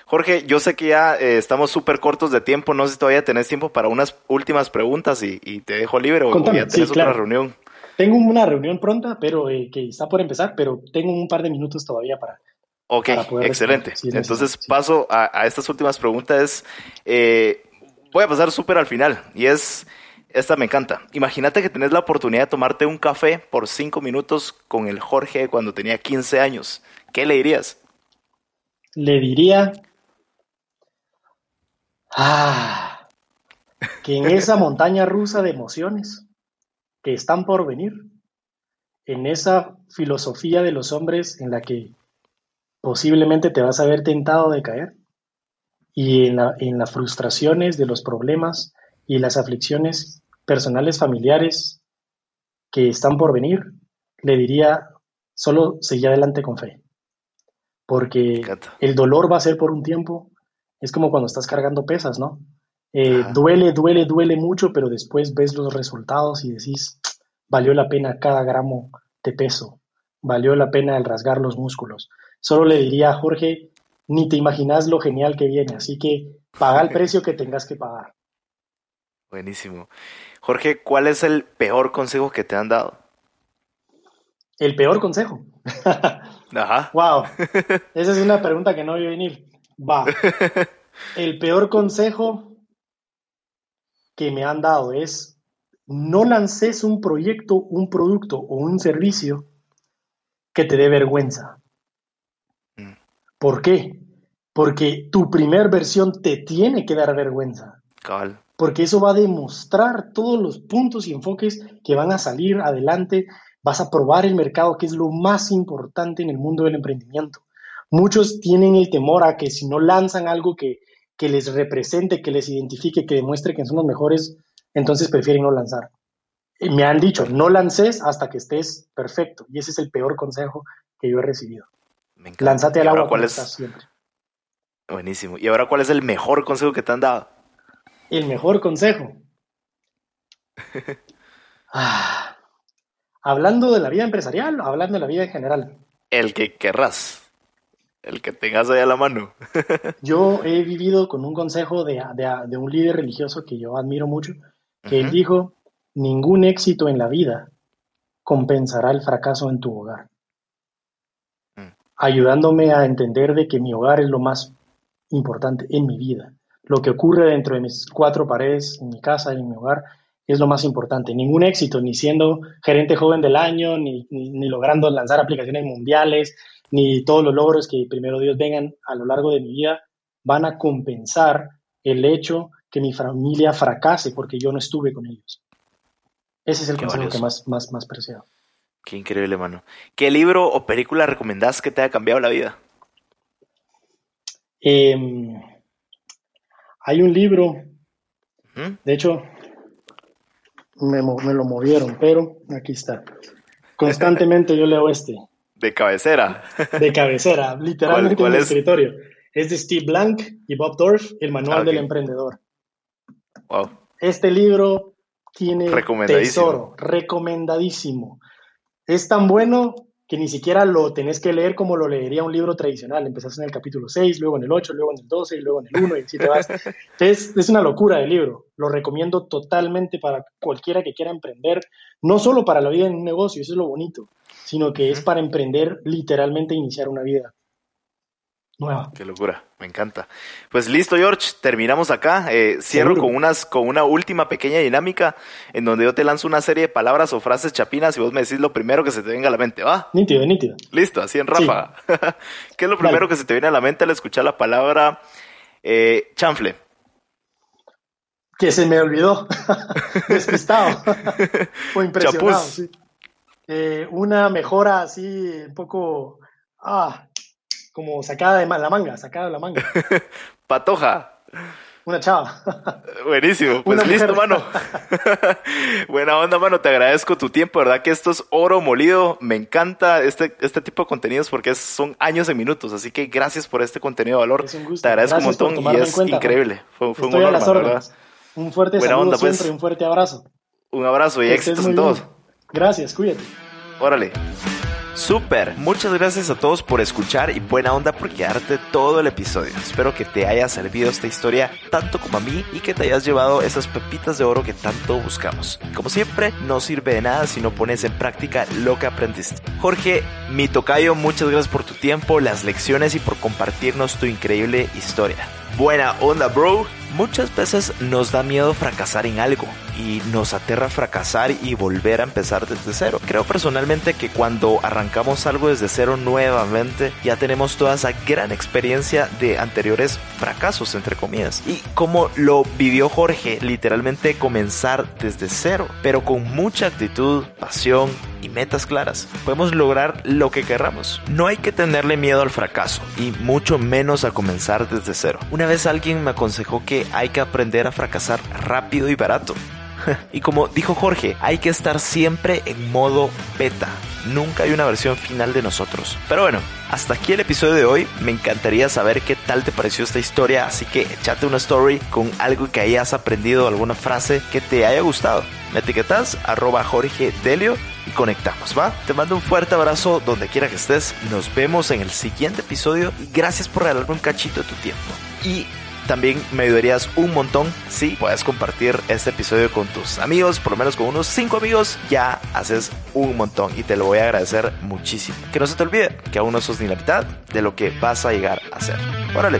Jorge, yo sé que ya eh, estamos súper cortos de tiempo, no sé si todavía tenés tiempo para unas últimas preguntas y, te dejo libre o ya tenés otra reunión. Tengo una reunión pronta, pero eh, que está por empezar, pero tengo un par de minutos todavía para, Ok, excelente. Entonces paso a, estas últimas preguntas. Eh, voy a pasar súper al final y es, esta me encanta. Imagínate que tenés la oportunidad de tomarte un café por cinco minutos con el Jorge cuando tenía 15 años. ¿Qué le dirías? Le diría ah, que en esa (laughs) montaña rusa de emociones que están por venir, en esa filosofía de los hombres en la que posiblemente te vas a ver tentado de caer, y en, en las frustraciones de los problemas y las aflicciones personales familiares que están por venir, le diría solo seguir adelante con fe. Porque el dolor va a ser por un tiempo. Es como cuando estás cargando pesas, ¿no? Eh, duele, duele, duele mucho, pero después ves los resultados y decís, valió la pena cada gramo de peso, valió la pena el rasgar los músculos. Solo le diría a Jorge, ni te imaginas lo genial que viene, así que paga el (laughs) precio que tengas que pagar. Buenísimo. Jorge, ¿cuál es el peor consejo que te han dado? El peor consejo. Ajá. (laughs) Wow. Esa es una pregunta que no voy a venir. Va. (laughs) El peor consejo que me han dado es no lances un proyecto, un producto o un servicio que te dé vergüenza. Mm. ¿Por qué? Porque tu primer versión te tiene que dar vergüenza. Cabal porque eso va a demostrar todos los puntos y enfoques que van a salir adelante. Vas a probar el mercado, que es lo más importante en el mundo del emprendimiento. Muchos tienen el temor a que si no lanzan algo que, les represente, que les identifique, que demuestre que son los mejores, entonces prefieren no lanzar. Me han dicho, no lances hasta que estés perfecto. Y ese es el peor consejo que yo he recibido. Me Lánzate al agua cuál es... siempre. Buenísimo. ¿Y ahora cuál es el mejor consejo que te han dado? El mejor consejo. (laughs) Ah, hablando de la vida empresarial o hablando de la vida en general. El que querrás. El que tengas ahí a la mano. (laughs) yo he vivido con un consejo de, un líder religioso que yo admiro mucho, que él dijo, ningún éxito en la vida compensará el fracaso en tu hogar. Mm. Ayudándome a entender de que mi hogar es lo más importante en mi vida lo que ocurre dentro de mis cuatro paredes, en mi casa y en mi hogar, es lo más importante. Ningún éxito, ni siendo gerente joven del año, ni, logrando lanzar aplicaciones mundiales, ni todos los logros que primero Dios vengan a lo largo de mi vida van a compensar el hecho que mi familia fracase porque yo no estuve con ellos. Ese es el Qué consejo valioso. que más, más, más preciado. Qué increíble, mano. ¿Qué libro o película recomendás que te haya cambiado la vida? Em, hay un libro, de hecho, me, lo movieron, pero aquí está. Constantemente yo leo este, De cabecera. de cabecera, (laughs) literalmente cuál en mi es? escritorio. Es de Steve Blank y Bob Dorff, El Manual Ah, del Emprendedor. Wow. Este libro tiene Recomendadísimo. tesoro, recomendadísimo. Es tan bueno que ni siquiera lo tenés que leer como lo leería un libro tradicional. Empezás en el capítulo 6, luego en el 8, luego en el 12 y luego en el 1 y así te vas. (laughs) es, es una locura de libro. Lo recomiendo totalmente para cualquiera que quiera emprender, no solo para la vida en un negocio, eso es lo bonito, sino que es para emprender literalmente iniciar una vida nueva. Qué locura, me encanta. Pues listo, George, terminamos acá. Eh, cierro Seguro. con, unas, con una última pequeña dinámica en donde yo te lanzo una serie de palabras o frases chapinas y vos me decís lo primero que se te venga a la mente, ¿va? Nítido, nítido. Listo, así en ráfaga. (laughs) ¿Qué es lo primero Dale. que se te viene a la mente al escuchar la palabra eh, chanfle? que se me olvidó, (laughs) despistado (laughs) o impresionado. Sí. Eh, una mejora así un poco, ah, como sacada de la manga, sacada de la manga. (laughs) Patoja. Una chava. (laughs) Buenísimo, pues Una mujer. listo, mano. (laughs) Buena onda, mano. Te agradezco tu tiempo, ¿verdad? Que esto es oro molido. Me encanta este, este tipo de contenidos porque son años en minutos. Así que gracias por este contenido de valor. Es un gusto. Te agradezco Gracias un montón y es cuenta, increíble. Fue, fue un Estoy a las mano. Un fuerte Buena saludo onda, pues. siempre y un fuerte abrazo. Un abrazo y Que éxitos en todo. bien. Gracias, cuídate. Órale. Super, muchas gracias a todos por escuchar y buena onda por quedarte todo el episodio. Espero que te haya servido esta historia tanto como a mí y que te hayas llevado esas pepitas de oro que tanto buscamos. Como siempre, no sirve de nada si no pones en práctica lo que aprendiste. Jorge, mi tocayo, muchas gracias por tu tiempo, las lecciones y por compartirnos tu increíble historia. Buena onda, bro. Muchas veces nos da miedo fracasar en algo y nos aterra fracasar y volver a empezar desde cero. Creo personalmente que cuando arrancamos algo desde cero nuevamente ya tenemos toda esa gran experiencia de anteriores fracasos, entre comillas. Y como lo vivió Jorge, literalmente comenzar desde cero, pero con mucha actitud, pasión y metas claras. Podemos lograr lo que querramos. No hay que tenerle miedo al fracaso y mucho menos a comenzar desde cero. Una vez alguien me aconsejó que hay que aprender a fracasar rápido y barato. (laughs) Y como dijo Jorge, hay que estar siempre en modo beta. Nunca hay una versión final de nosotros. Pero bueno, hasta aquí el episodio de hoy. Me encantaría saber qué tal te pareció esta historia, así que échate una story con algo que hayas aprendido, alguna frase que te haya gustado. Me etiquetas arroba Jorge Delio y conectamos, ¿va? Te mando un fuerte abrazo donde quiera que estés. Nos vemos en el siguiente episodio y gracias por regalarme un cachito de tu tiempo. Y también me ayudarías un montón si puedes compartir este episodio con tus amigos, por lo menos con unos 5 amigos, ya haces un montón y te lo voy a agradecer muchísimo. Que no se te olvide que aún no sos ni la mitad de lo que vas a llegar a ser. Órale,